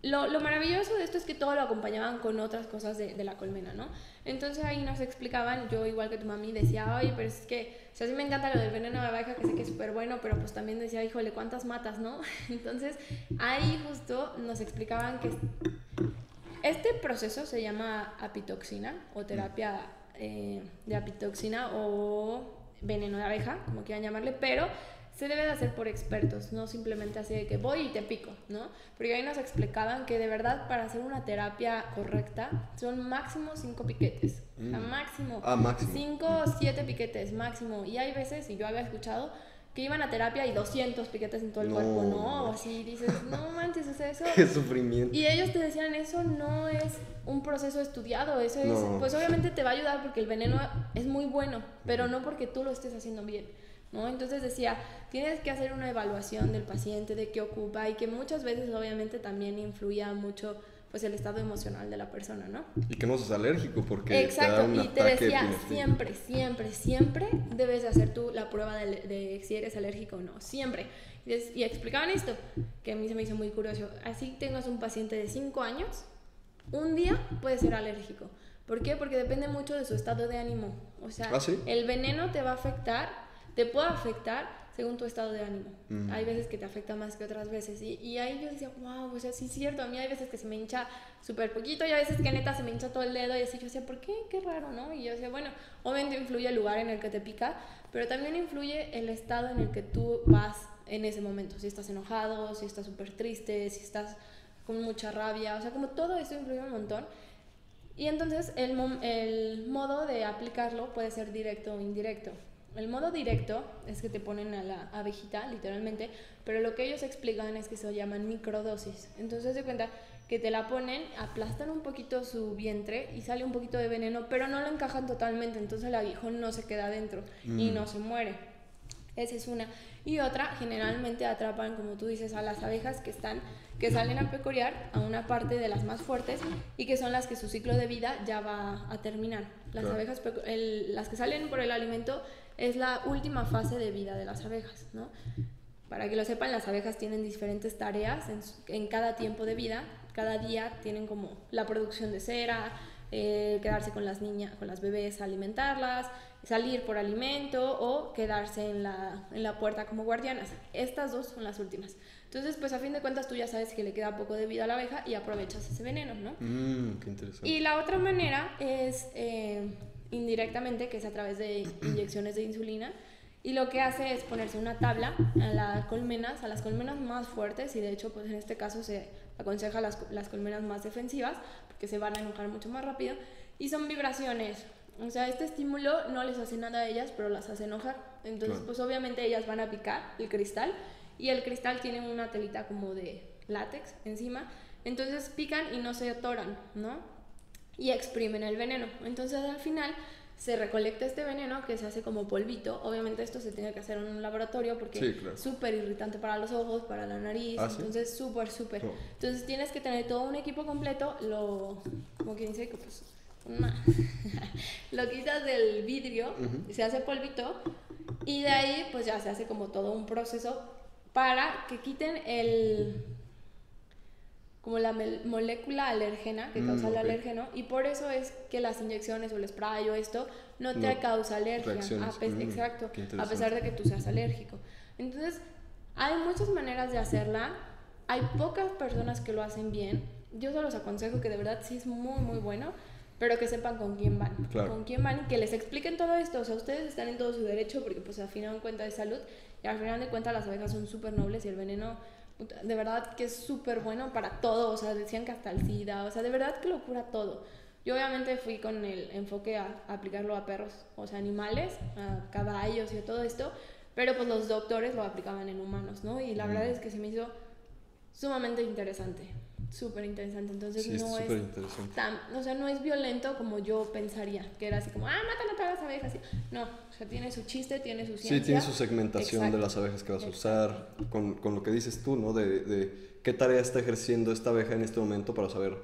S2: lo, lo, maravilloso de esto es que todo lo acompañaban con otras cosas de, de, la colmena, ¿no? Entonces ahí nos explicaban, yo igual que tu mami decía, ay, pero es que, o sea, sí me encanta lo del veneno de abeja, que sé que es súper bueno, pero pues también decía, híjole, ¿cuántas matas, no? Entonces ahí justo nos explicaban que este proceso se llama apitoxina o terapia eh, de apitoxina o veneno de abeja, como quieran llamarle, pero se debe de hacer por expertos, no simplemente así de que voy y te pico, ¿no? Porque ahí nos explicaban que de verdad para hacer una terapia correcta son máximo cinco piquetes, mm. máximo.
S1: Ah, máximo.
S2: Cinco o siete piquetes, máximo. Y hay veces, y yo había escuchado, que iban a terapia y 200 piquetes en todo el cuerpo, ¿no? Así dices, no manches, o sea, eso...
S1: Qué sufrimiento.
S2: Y ellos te decían, eso no es un proceso estudiado, eso es... Pues obviamente te va a ayudar porque el veneno es muy bueno, pero no porque tú lo estés haciendo bien. ¿No? Entonces decía, tienes que hacer una evaluación del paciente, de qué ocupa y que muchas veces obviamente también influía mucho pues el estado emocional de la persona, ¿no?
S1: Y que no seas alérgico porque
S2: Exacto, y te decía, siempre, siempre, siempre debes de hacer tú la prueba de, si eres alérgico o no, siempre. Y, y, explicaban esto, que a mí se me hizo muy curioso. Así tengas un paciente de 5 años, un día puede ser alérgico. ¿Por qué? Porque depende mucho de su estado de ánimo. O sea,
S1: ¿Ah,
S2: el veneno te va a afectar te puede afectar según tu estado de ánimo. Hay veces que te afecta más que otras veces. Y, y, ahí yo decía, wow, o sea, sí es cierto. A mí hay veces que se me hincha súper poquito y a veces que neta se me hincha todo el dedo. Y así yo decía, ¿por qué? Qué raro, ¿no? Y yo decía, bueno, obviamente influye el lugar en el que te pica, pero también influye el estado en el que tú vas en ese momento. Si estás enojado, si estás súper triste, si estás con mucha rabia. O sea, como todo eso influye un montón. Y entonces el, el modo de aplicarlo puede ser directo o indirecto. El modo directo es que te ponen a la abejita, literalmente, pero lo que ellos explican es que se llaman microdosis. Entonces, se cuenta que te la ponen, aplastan un poquito su vientre y sale un poquito de veneno, pero no lo encajan totalmente, entonces el aguijón no se queda dentro y mm. no se muere. Esa es una. Y otra, generalmente atrapan, como tú dices, a las abejas que están, que salen a pecorear a una parte de las más fuertes y que son las que su ciclo de vida ya va a terminar. Las abejas, las que salen por el alimento es la última fase de vida de las abejas, ¿no? Para que lo sepan, las abejas tienen diferentes tareas en, cada tiempo de vida. Cada día tienen como la producción de cera, eh, quedarse con las niñas, con las bebés, alimentarlas, salir por alimento o quedarse en la, en la puerta como guardianas. Estas dos son las últimas. Entonces, pues a fin de cuentas tú ya sabes que le queda poco de vida a la abeja y aprovechas ese veneno, ¿no?
S1: Mmm, qué interesante.
S2: Y la otra manera es... Eh, indirectamente, que es a través de inyecciones de insulina. Y lo que hace es ponerse una tabla a las colmenas, a las colmenas más fuertes, y de hecho, pues en este caso se aconseja las, las colmenas más defensivas, porque se van a enojar mucho más rápido, y son vibraciones. O sea, este estímulo no les hace nada a ellas, pero las hace enojar. Entonces, pues obviamente ellas van a picar el cristal, y el cristal tiene una telita como de látex encima, entonces pican y no se atoran, ¿no? Y exprimen el veneno. Entonces al final se recolecta este veneno que se hace como polvito. Obviamente esto se tiene que hacer en un laboratorio porque es súper irritante para los ojos, para la nariz. ¿Ah, entonces súper, súper. Entonces tienes que tener todo un equipo completo. Lo, como quien dice, pues lo quitas del vidrio, y se hace polvito y de ahí pues ya se hace como todo un proceso para que quiten el como la molécula alérgena que causa el mm, alérgeno y por eso es que las inyecciones o el spray o esto no te causa alergia, a mm, exacto, a pesar de que tú seas alérgico. Entonces, hay muchas maneras de hacerla, hay pocas personas que lo hacen bien, yo se los aconsejo que de verdad sí es muy muy bueno, pero que sepan con quién van,
S1: Claro.
S2: con quién van y que les expliquen todo esto, o sea, ustedes están en todo su derecho porque pues al final de cuentas de salud y al final de cuentas las abejas son súper nobles y el veneno de verdad que es súper bueno para todo, o sea, decían que hasta el SIDA, o sea, de verdad que lo cura todo. Yo obviamente fui con el enfoque a, aplicarlo a perros, o sea, animales, a caballos y a todo esto, pero pues los doctores lo aplicaban en humanos, ¿no? Y la verdad es que se me hizo sumamente interesante, súper interesante. Entonces
S1: Sí,
S2: no es tan, o sea, no es violento como yo pensaría, que era así como, ah, matan a todas las abejas. No, o sea, tiene su chiste, tiene su ciencia.
S1: Sí, tiene su segmentación
S2: Exacto.
S1: de las abejas que vas a usar, con, con lo que dices tú, ¿no? De, de qué tarea está ejerciendo esta abeja en este momento para saber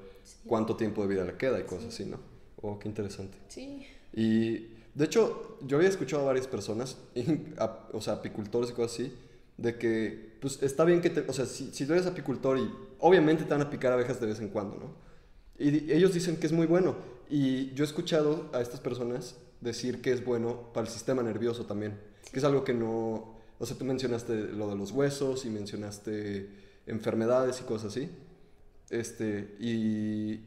S1: cuánto tiempo de vida le queda y cosas así, ¿no? Oh, qué interesante.
S2: Sí,
S1: Y de hecho, yo había escuchado a varias personas, y a- o sea, apicultores y cosas así, de que, pues está bien que te, o sea, si, si tú eres apicultor y obviamente te van a picar abejas de vez en cuando, ¿no? Y ellos dicen que es muy bueno. Y yo he escuchado a estas personas decir que es bueno para el sistema nervioso también, que es algo que no, o sea, tú mencionaste lo de los huesos y mencionaste enfermedades y cosas así. Este, y,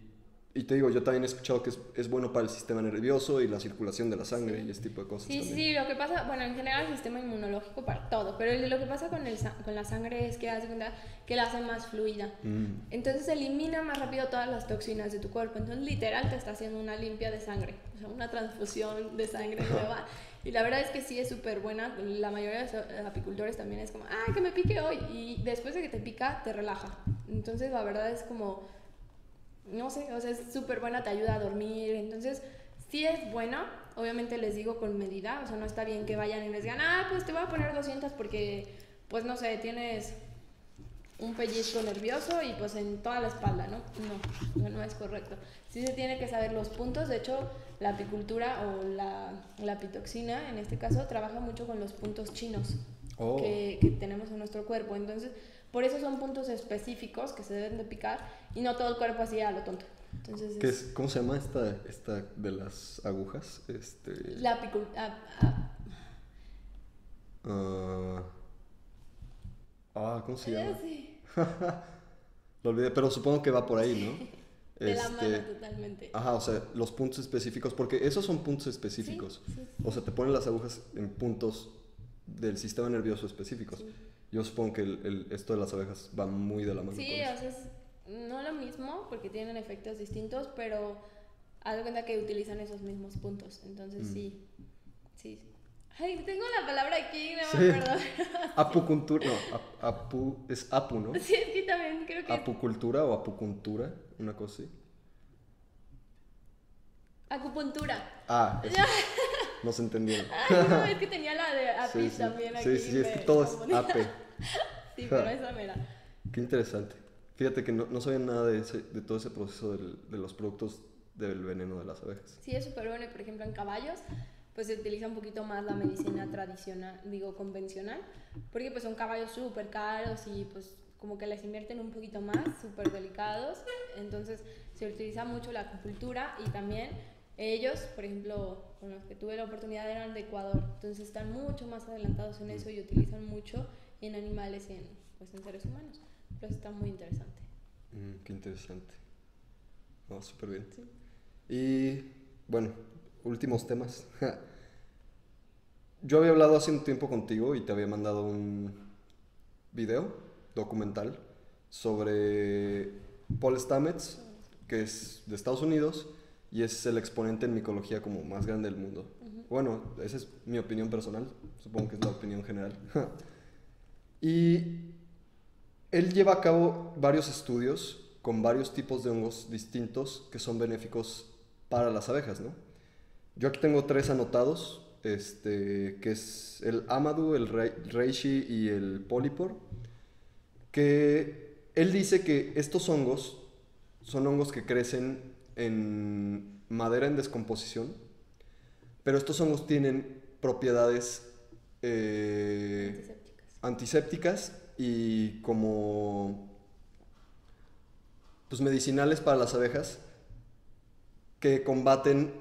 S1: y te digo, yo también he escuchado que es, es bueno para el sistema nervioso y la circulación de la sangre y ese tipo de cosas.
S2: Sí, sí,
S1: también.
S2: sí, lo que pasa, bueno, en general el sistema inmunológico para todo, pero lo que pasa con, el, con la sangre es que hace cuenta que la hace más fluida.
S1: Mm,
S2: Entonces elimina más rápido todas las toxinas de tu cuerpo. Entonces literal te está haciendo una limpia de sangre, o sea, una transfusión de sangre nueva. Y la verdad es que sí es súper buena. La mayoría de los apicultores también es como, ah, que me pique hoy. Y después de que te pica, te relaja. Entonces la verdad es como, no sé, o sea, es súper buena, te ayuda a dormir. Entonces sí es buena. Obviamente les digo con medida, o sea, no está bien que vayan y les digan, ah, pues te voy a poner 200 porque, pues no sé, tienes un pellizco nervioso y pues en toda la espalda, ¿no? No, no, no es correcto. Sí se tiene que saber los puntos, de hecho la apicultura o la, la apitoxina en este caso trabaja mucho con los puntos chinos
S1: Oh.
S2: que, que tenemos en nuestro cuerpo, entonces por eso son puntos específicos que se deben de picar y no todo el cuerpo así a lo tonto. Entonces
S1: ¿Qué
S2: es
S1: es, ¿Cómo se llama esta, esta de las agujas? Este,
S2: la apicultura...
S1: ah, ah, ¿cómo se llama?
S2: sí,
S1: Lo olvidé, pero supongo que va por ahí, ¿no?
S2: de la
S1: Este,
S2: mano totalmente.
S1: Ajá, o sea, los puntos específicos, porque esos son puntos específicos.
S2: Sí, sí,
S1: O sea, te ponen las agujas en puntos del sistema nervioso específicos.
S2: Sí.
S1: Yo supongo que el, el- esto de las abejas va muy de la mano.
S2: Sí, o sea, es no lo mismo porque tienen efectos distintos, pero haz de cuenta que utilizan esos mismos puntos. Entonces
S1: Mm.
S2: sí, sí. Ay, tengo la palabra aquí, no
S1: Sí.
S2: me acuerdo.
S1: Apucultura, no, ap- apu, es apu, ¿no?
S2: Sí, es que también creo que...
S1: Apucultura o apucuntura, una cosa así.
S2: Acupuntura.
S1: Ah, eso. No se entendieron.
S2: Ay, no, es que tenía la de
S1: Sí, sí.
S2: también aquí.
S1: Sí, sí, es que todo es. AP.
S2: sí, pero esa mera.
S1: Qué interesante. Fíjate que no, no sabía nada de, ese, de todo ese proceso del- de los productos del veneno de las abejas.
S2: Sí, es súper bueno. y, Por ejemplo, en caballos, pues se utiliza un poquito más la medicina tradicional, digo, convencional, porque pues son caballos súper caros y pues como que les invierten un poquito más, súper delicados. Entonces se utiliza mucho la acupuntura y también ellos, por ejemplo, con los que tuve la oportunidad eran de Ecuador. Entonces están mucho más adelantados en eso y utilizan mucho en animales y en, pues, en seres humanos. Pero está muy interesante.
S1: Mm, qué interesante. No, súper bien.
S2: Sí.
S1: Y bueno, últimos temas. Yo había hablado hace un tiempo contigo y te había mandado un video documental sobre Paul Stamets, que es de Estados Unidos y es el exponente en micología como más grande del mundo. Bueno, esa es mi opinión personal, supongo que es la opinión general. y él lleva a cabo varios estudios con varios tipos de hongos distintos que son benéficos para las abejas, ¿no? Yo aquí tengo tres anotados, este, que es el Amadou, el Rei- Reishi y el Polypor, que él dice que estos hongos son hongos que crecen en madera en descomposición, pero estos hongos tienen propiedades eh,
S2: Antisépticas.
S1: y como pues medicinales para las abejas que combaten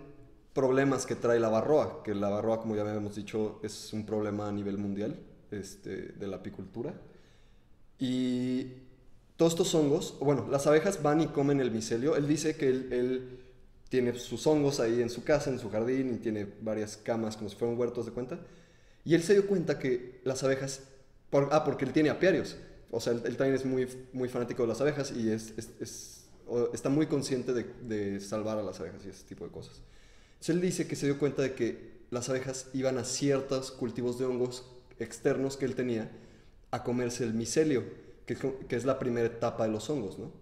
S1: problemas que trae la barroa, que la barroa como ya habíamos dicho es un problema a nivel mundial este, de la apicultura. Y todos estos hongos, bueno, las abejas van y comen el micelio. Él dice que él, él tiene sus hongos ahí en su casa, en su jardín, y tiene varias camas como si fueran huertos de cuenta. Y él se dio cuenta que las abejas, ah, porque él tiene apiarios, o sea, él, también es muy, muy fanático de las abejas y es, está muy consciente de, de, salvar a las abejas y ese tipo de cosas. Entonces él dice que se dio cuenta de que las abejas iban a ciertos cultivos de hongos externos que él tenía a comerse el micelio, que, que es la primera etapa de los hongos, ¿no?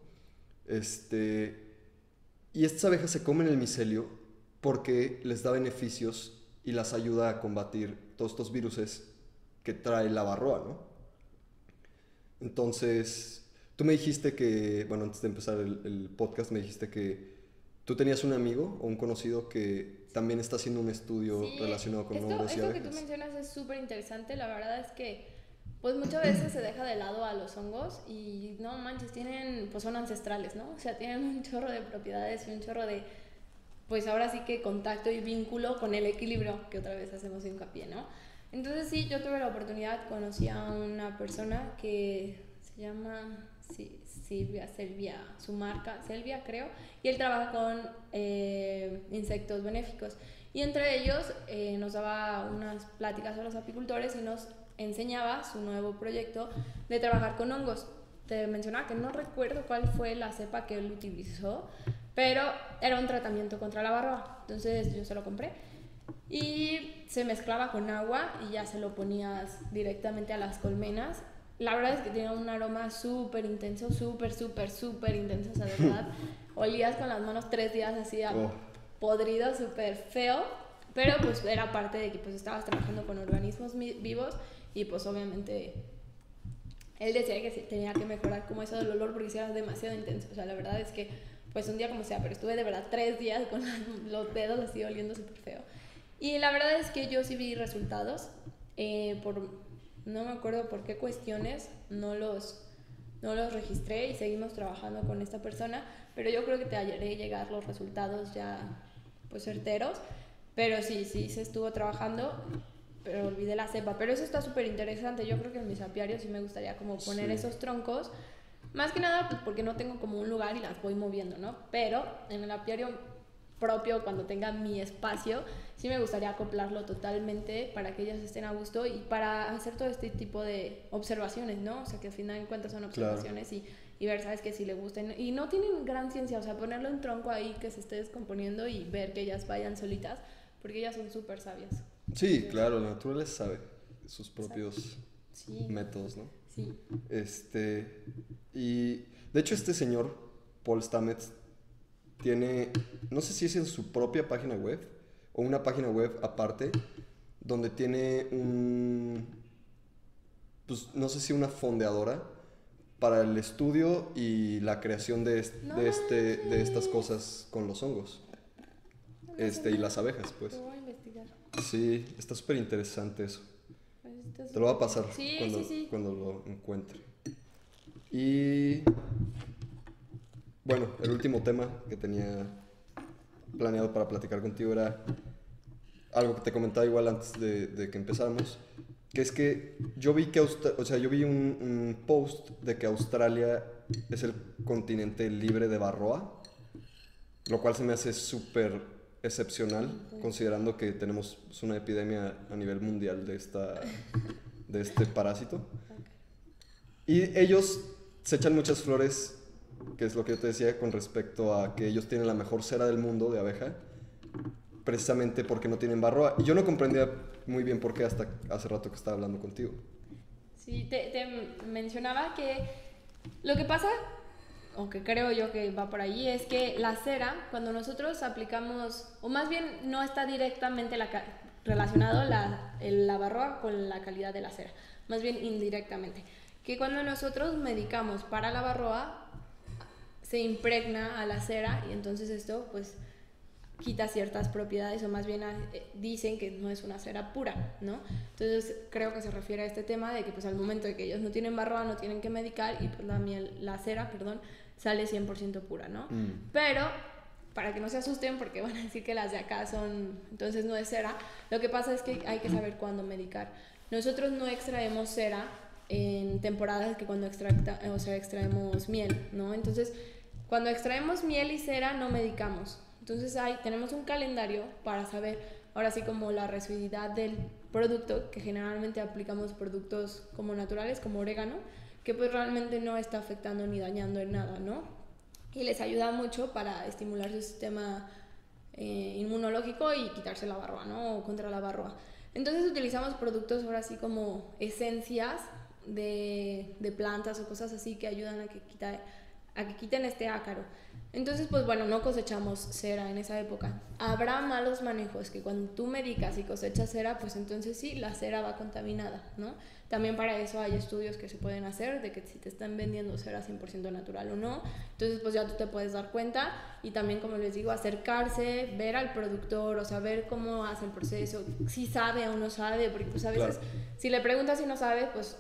S1: Este, y estas abejas se comen el micelio porque les da beneficios y las ayuda a combatir todos estos virus que trae la barroa, ¿no? Entonces, tú me dijiste que, bueno, antes de empezar el, podcast, me dijiste que tú tenías un amigo o un conocido que también está haciendo un estudio relacionado con
S2: esto,
S1: hongos
S2: y Esto que tú mencionas es súper interesante. La verdad es que, pues muchas veces se deja de lado a los hongos y no manches, tienen, pues son ancestrales, ¿no? O sea, tienen un chorro de propiedades y un chorro de, pues ahora sí que contacto y vínculo con el equilibrio, que otra vez hacemos hincapié, ¿no? Entonces sí, yo tuve la oportunidad, conocí a una persona que se llama Silvia, su marca, Selvia creo, y él trabaja con eh, insectos benéficos. Y entre ellos eh, nos daba unas pláticas a los apicultores y nos enseñaba su nuevo proyecto de trabajar con hongos. Te mencionaba que no recuerdo cuál fue la cepa que él utilizó, pero era un tratamiento contra la barba. Entonces yo se lo compré y se mezclaba con agua y ya se lo ponías directamente a las colmenas. La verdad es que tenía un aroma súper intenso, súper, súper, súper intenso, o sea, de verdad. Olías con las manos tres días así oh. podrido, súper feo, pero pues era parte de que pues estabas trabajando con organismos vivos y pues obviamente él decía que tenía que mejorar como eso del olor porque era demasiado intenso. O sea, la verdad es que pues un día como sea, pero estuve de verdad tres días con los dedos así oliendo súper feo. Y la verdad es que yo sí vi resultados. Eh, por, no me acuerdo por qué cuestiones no los, no los registré y seguimos trabajando con esta persona, pero yo creo que te haré llegar los resultados ya pues certeros. Pero sí, sí, se estuvo trabajando, pero olvidé la cepa. Pero eso está súper interesante. Yo creo que en mis apiarios sí me gustaría como poner esos troncos. Más que nada pues porque no tengo como un lugar y las voy moviendo, ¿no? Pero en el apiario propio, cuando tenga mi espacio, sí me gustaría acoplarlo totalmente para que ellas estén a gusto y para hacer todo este tipo de observaciones, ¿no? O sea, que al final en cuentas son observaciones y, y, ver, ¿sabes? Que si le gustan. Y no tienen gran ciencia, o sea, ponerlo en tronco ahí que se esté descomponiendo y ver que ellas vayan solitas, porque ellas son súper sabias.
S1: Sí, claro, la naturaleza sabe sus propios métodos, ¿no?
S2: Sí.
S1: Este, y de hecho este señor, Paul Stamets, tiene, no sé si es en su propia página web o una página web aparte, donde tiene un, pues no sé si una fondeadora para el estudio y la creación de, de, este, de estas cosas con los hongos. este, y las abejas, pues. Sí, está súper interesante eso. Pues Te lo voy a pasar cuando, cuando lo encuentre. Y bueno, el último tema que tenía planeado para platicar contigo era algo que te comentaba igual antes de, que empezáramos, que es que yo vi que, o sea, yo vi un, post de que Australia es el continente libre de barroa, lo cual se me hace súper excepcional, considerando que tenemos una epidemia a nivel mundial de, esta, de este parásito. Y ellos se echan muchas flores que es lo que yo te decía con respecto a que ellos tienen la mejor cera del mundo de abeja, precisamente porque no tienen barroa. Y yo no comprendía muy bien por qué hasta hace rato que estaba hablando contigo.
S2: Sí, te, te mencionaba que lo que pasa, o que creo yo que va por ahí, es que la cera, cuando nosotros aplicamos, o más bien no está directamente la, relacionado la, la barroa con la calidad de la cera, más bien indirectamente. Que cuando nosotros medicamos para la barroa, se impregna a la cera y entonces esto pues quita ciertas propiedades o más bien eh, dicen que no es una cera pura, ¿no? Entonces creo que se refiere a este tema de que pues al momento de que ellos no tienen barroa no tienen que medicar y pues la miel, la cera, perdón, sale 100% pura, ¿no? Mm. Pero para que no se asusten porque van a decir que las de acá son, entonces no es cera, lo que pasa es que hay que saber cuándo medicar. Nosotros no extraemos cera en temporadas que cuando extracta, o sea, extraemos miel, ¿no? Entonces, cuando extraemos miel y cera no medicamos. Entonces ahí tenemos un calendario para saber, ahora sí como la residuidad del producto, que generalmente aplicamos productos como naturales, como orégano, que pues realmente no está afectando ni dañando en nada, ¿no? Y les ayuda mucho para estimular su sistema eh, inmunológico y quitarse la barba, ¿no? O contra la barba. Entonces utilizamos productos ahora sí como esencias de, de plantas o cosas así que ayudan a que quita, a que quiten este ácaro. Entonces, pues bueno, no cosechamos cera en esa época. Habrá malos manejos, que cuando tú medicas y cosechas cera, pues entonces sí, la cera va contaminada, ¿no? También para eso hay estudios que se pueden hacer de que si te están vendiendo cera 100% natural o no. Entonces, pues ya tú te puedes dar cuenta y también, como les digo, acercarse, ver al productor, o saber cómo hace el proceso, si sabe o no sabe, porque pues a veces si le preguntas si no sabe, pues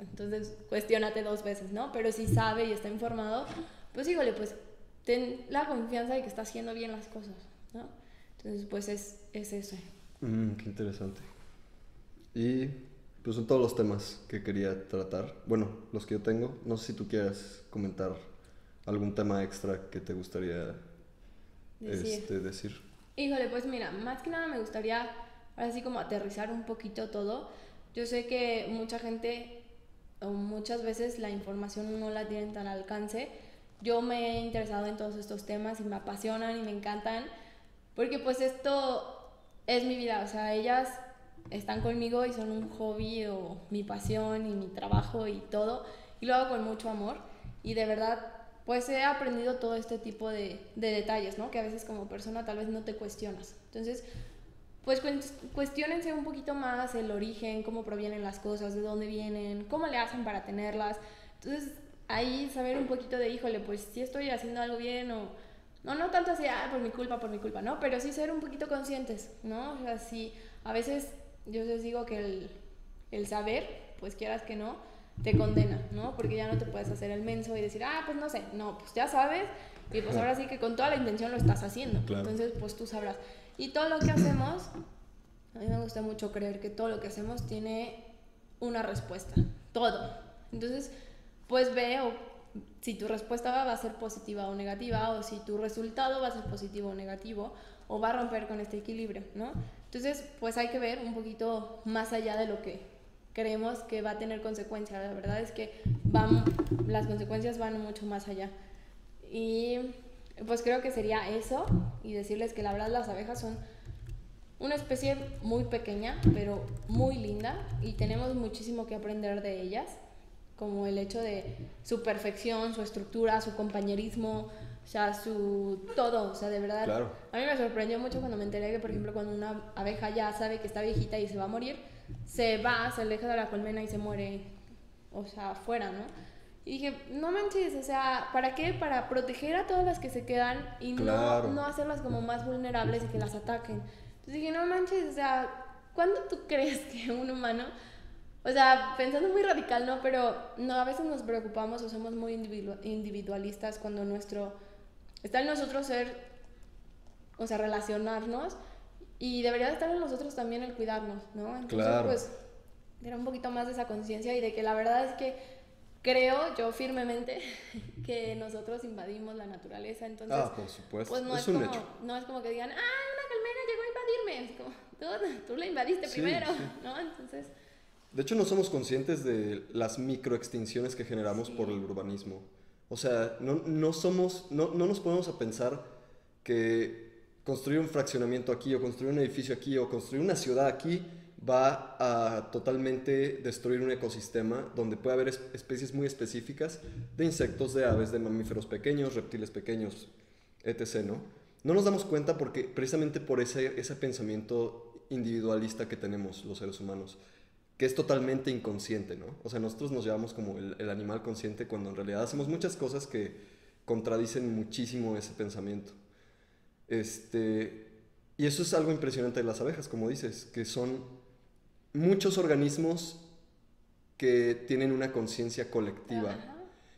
S2: entonces, cuestionate dos veces, ¿no? Pero si sabe y está informado, pues híjole, pues ten la confianza de que está haciendo bien las cosas, ¿no? Entonces, pues es, es eso.
S1: Mm, qué interesante. Y pues son todos los temas que quería tratar. Bueno, los que yo tengo. No sé si tú quieras comentar algún tema extra que te gustaría decir. Este, decir.
S2: Híjole, pues mira, más que nada me gustaría, ahora sí como aterrizar un poquito todo. Yo sé que mucha gente muchas veces la información no la tienen tan al alcance. Yo me he interesado en todos estos temas y me apasionan y me encantan porque pues esto es mi vida, o sea, ellas están conmigo y son un hobby o mi pasión y mi trabajo y todo y lo hago con mucho amor y de verdad pues he aprendido todo este tipo de, de detalles, ¿no? Que a veces como persona tal vez no te cuestionas. Entonces, pues cuestionense un poquito más el origen, cómo provienen las cosas, de dónde vienen, cómo le hacen para tenerlas. Entonces, ahí saber un poquito de, híjole, pues si estoy haciendo algo bien o... No, no tanto así, ah, por mi culpa, por mi culpa, ¿no? Pero sí ser un poquito conscientes, ¿no? O sea, sí, a veces yo les digo que el, el saber, pues quieras que no, te condena, ¿no? Porque ya no te puedes hacer el menso y decir, ah, pues no sé, no, pues ya sabes, y pues ahora sí que con toda la intención lo estás haciendo. Entonces, pues tú sabrás. Y todo lo que hacemos, a mí me gusta mucho creer que todo lo que hacemos tiene una respuesta, todo. Entonces, pues veo si tu respuesta va a ser positiva o negativa, o si tu resultado va a ser positivo o negativo, o va a romper con este equilibrio, ¿no? Entonces, pues hay que ver un poquito más allá de lo que creemos que va a tener consecuencias. La verdad es que van, las consecuencias van mucho más allá. Y pues creo que sería eso y decirles que la verdad las abejas son una especie muy pequeña, pero muy linda y tenemos muchísimo que aprender de ellas, como el hecho de su perfección, su estructura, su compañerismo, o sea, su todo, o sea, de verdad. A mí me sorprendió mucho cuando me enteré que, por ejemplo, cuando una abeja ya sabe que está viejita y se va a morir, se va, se aleja de la colmena y se muere, o sea, afuera, ¿no? Y dije, no manches, o sea, ¿para qué? Para proteger a todas las que se quedan y no, no hacerlas como más vulnerables y que las ataquen. Entonces dije, no manches, o sea, ¿cuándo tú crees que un humano, o sea, pensando muy radical, ¿no? Pero no, a veces nos preocupamos o somos muy individualistas cuando nuestro, está en nosotros ser, o sea, relacionarnos y debería estar en nosotros también el cuidarnos, ¿no? Entonces, pues, era un poquito más de esa conciencia y de que la verdad es que creo yo firmemente que nosotros invadimos la naturaleza, entonces...
S1: Ah, por supuesto,
S2: pues no es, como, No es como que digan, ah, una calmera llegó a invadirme, es como, tú, la invadiste primero, ¿no? Entonces...
S1: De hecho, no somos conscientes de las microextinciones que generamos por el urbanismo. O sea, no, no somos, no, no nos ponemos a pensar que construir un fraccionamiento aquí, o construir un edificio aquí, o construir una ciudad aquí, va a totalmente destruir un ecosistema donde puede haber especies muy específicas de insectos, de aves, de mamíferos pequeños, reptiles pequeños, etc. ¿no? no nos damos cuenta porque precisamente por ese, ese pensamiento individualista que tenemos los seres humanos, que es totalmente inconsciente, ¿no? O sea, nosotros nos llevamos como el, el animal consciente cuando en realidad hacemos muchas cosas que contradicen muchísimo ese pensamiento. Este, y eso es algo impresionante de las abejas, como dices, que son muchos organismos que tienen una conciencia colectiva,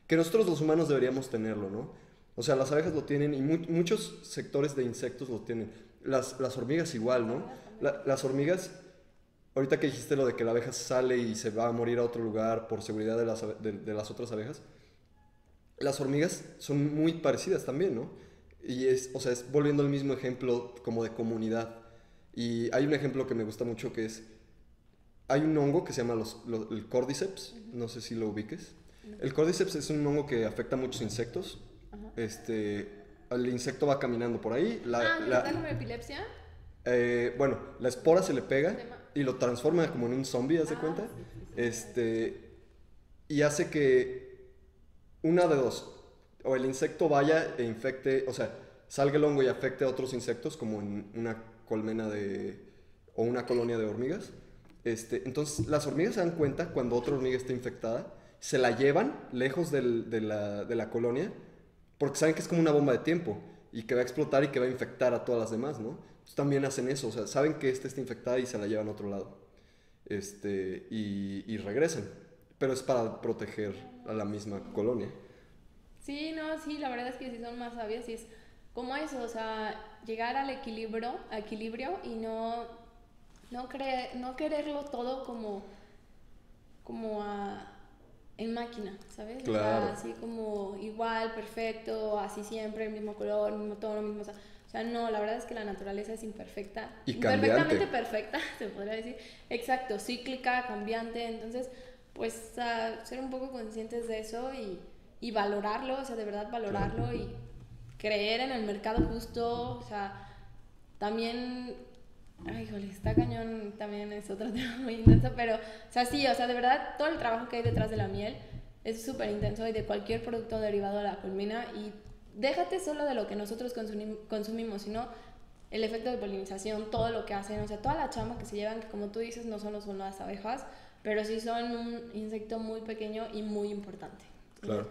S1: que nosotros los humanos deberíamos tenerlo, ¿no? O sea, las abejas lo tienen y muchos sectores de insectos lo tienen. Las, las hormigas igual, ¿no? las hormigas, ahorita que dijiste lo de que la abeja sale y se va a morir a otro lugar por seguridad de las, de, las otras abejas, las hormigas son muy parecidas también, ¿no? Y es, o sea, es volviendo al mismo ejemplo como de comunidad. Y hay un ejemplo que me gusta mucho que es, hay un hongo que se llama los, los- el cordyceps, no sé si lo ubiques. El cordyceps es un hongo que afecta a muchos insectos.
S2: Ajá.
S1: Este, el insecto va caminando por ahí. La,
S2: ah, ¿no
S1: la-
S2: como epilepsia?
S1: eh, bueno, la espora se le pega y lo transforma como en un zombie, ¿haz de
S2: Ah,
S1: cuenta?
S2: sí, sí, sí.
S1: Este, y hace que una de dos, o el insecto vaya e infecte, o sea, salga el hongo y afecte a otros insectos, como en una colmena de, o una colonia de hormigas. Este, entonces, las hormigas se dan cuenta cuando otra hormiga está infectada, se la llevan lejos de, la, colonia, porque saben que es como una bomba de tiempo y que va a explotar y que va a infectar a todas las demás, ¿no? Entonces, también hacen eso, o sea, saben que esta está infectada y se la llevan a otro lado. Este, y, regresan. Pero es para proteger a la misma colonia.
S2: Sí, no, sí, la verdad es que sí son más sabias y es como eso, o sea, llegar al equilibrio, equilibrio y no, no, creer, no quererlo todo como, como a- en máquina, ¿sabes? O sea,
S1: Claro.
S2: así como igual, perfecto, así siempre, el mismo color, el mismo tono, el mismo... O sea, no, la verdad es que la naturaleza es imperfecta.
S1: Y.
S2: Imperfectamente perfecta, se podría decir. Exacto, cíclica, cambiante. Entonces, pues ser un poco conscientes de eso y, y valorarlo, o sea, de verdad valorarlo y creer en el mercado justo, o sea, también, ay, híjole, está cañón, también es otro tema muy intenso, pero, o sea, sí, o sea, de verdad, todo el trabajo que hay detrás de la miel es súper intenso y de cualquier producto derivado de la colmena y déjate solo de lo que nosotros consumim- consumimos, sino el efecto de polinización, todo lo que hacen, o sea, toda la chamba que se llevan, que como tú dices, no solo son las abejas, pero sí son un insecto muy pequeño y muy importante.
S1: Claro.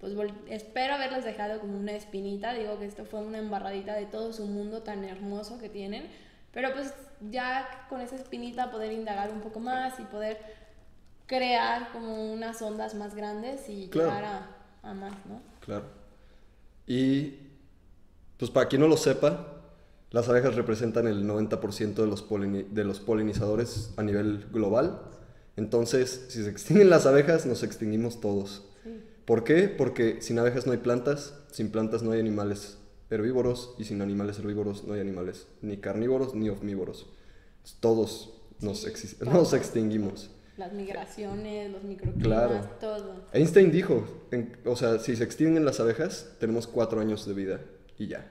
S2: Pues espero haberles dejado como una espinita, digo que esto fue una embarradita de todo su mundo tan hermoso que tienen, pero pues ya con esa espinita poder indagar un poco más y poder crear como unas ondas más grandes y
S1: Claro.
S2: llegar a, a más, ¿no?
S1: Claro. Y, pues para quien no lo sepa, las abejas representan el 90% de los, de los polinizadores a nivel global. Entonces, si se extinguen las abejas, nos extinguimos todos.
S2: Sí.
S1: ¿Por qué? Porque sin abejas no hay plantas, sin plantas no hay animales herbívoros y sin animales herbívoros no hay animales ni carnívoros ni omnívoros. Todos nos,
S2: Sí,
S1: nos extinguimos.
S2: Las migraciones, los microclimas,
S1: Claro.
S2: todo.
S1: Einstein dijo, en- o sea, si se extinguen las abejas, tenemos cuatro años de vida y ya.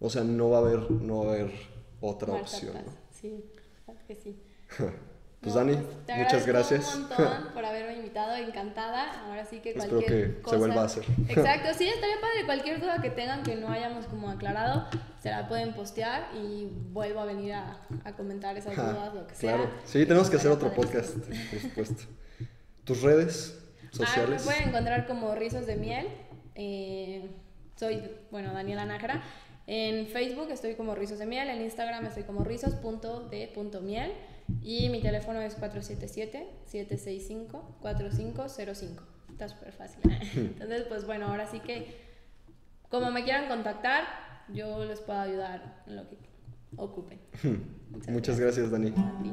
S1: O sea, no va a haber, no va a haber otra opción.
S2: Sí, claro que sí.
S1: Pues
S2: No,
S1: Dani,
S2: te
S1: muchas gracias.
S2: Un montón por haberme invitado, encantada. Ahora sí que
S1: Espero
S2: cualquier
S1: que
S2: cosa.
S1: se vuelva a hacer.
S2: Exacto, sí, estaría padre. Cualquier duda que tengan que no hayamos como aclarado, se la pueden postear y vuelvo a venir a, a comentar esas dudas, lo que sea.
S1: claro. Sí, tenemos que hacer otro podcast, por supuesto. ¿Tus redes
S2: Ah, me
S1: sociales?
S2: pueden encontrar como Rizos de Miel. eh, soy, bueno, Daniela Nájera. En Facebook estoy como Rizos de Miel. En Instagram estoy como rizos.de.miel. Y mi teléfono es 477-765-4505. Está súper fácil. Entonces, pues bueno, ahora sí que como me quieran contactar, yo les puedo ayudar en lo que ocupen.
S1: Muchas gracias, Dani.
S2: A ti.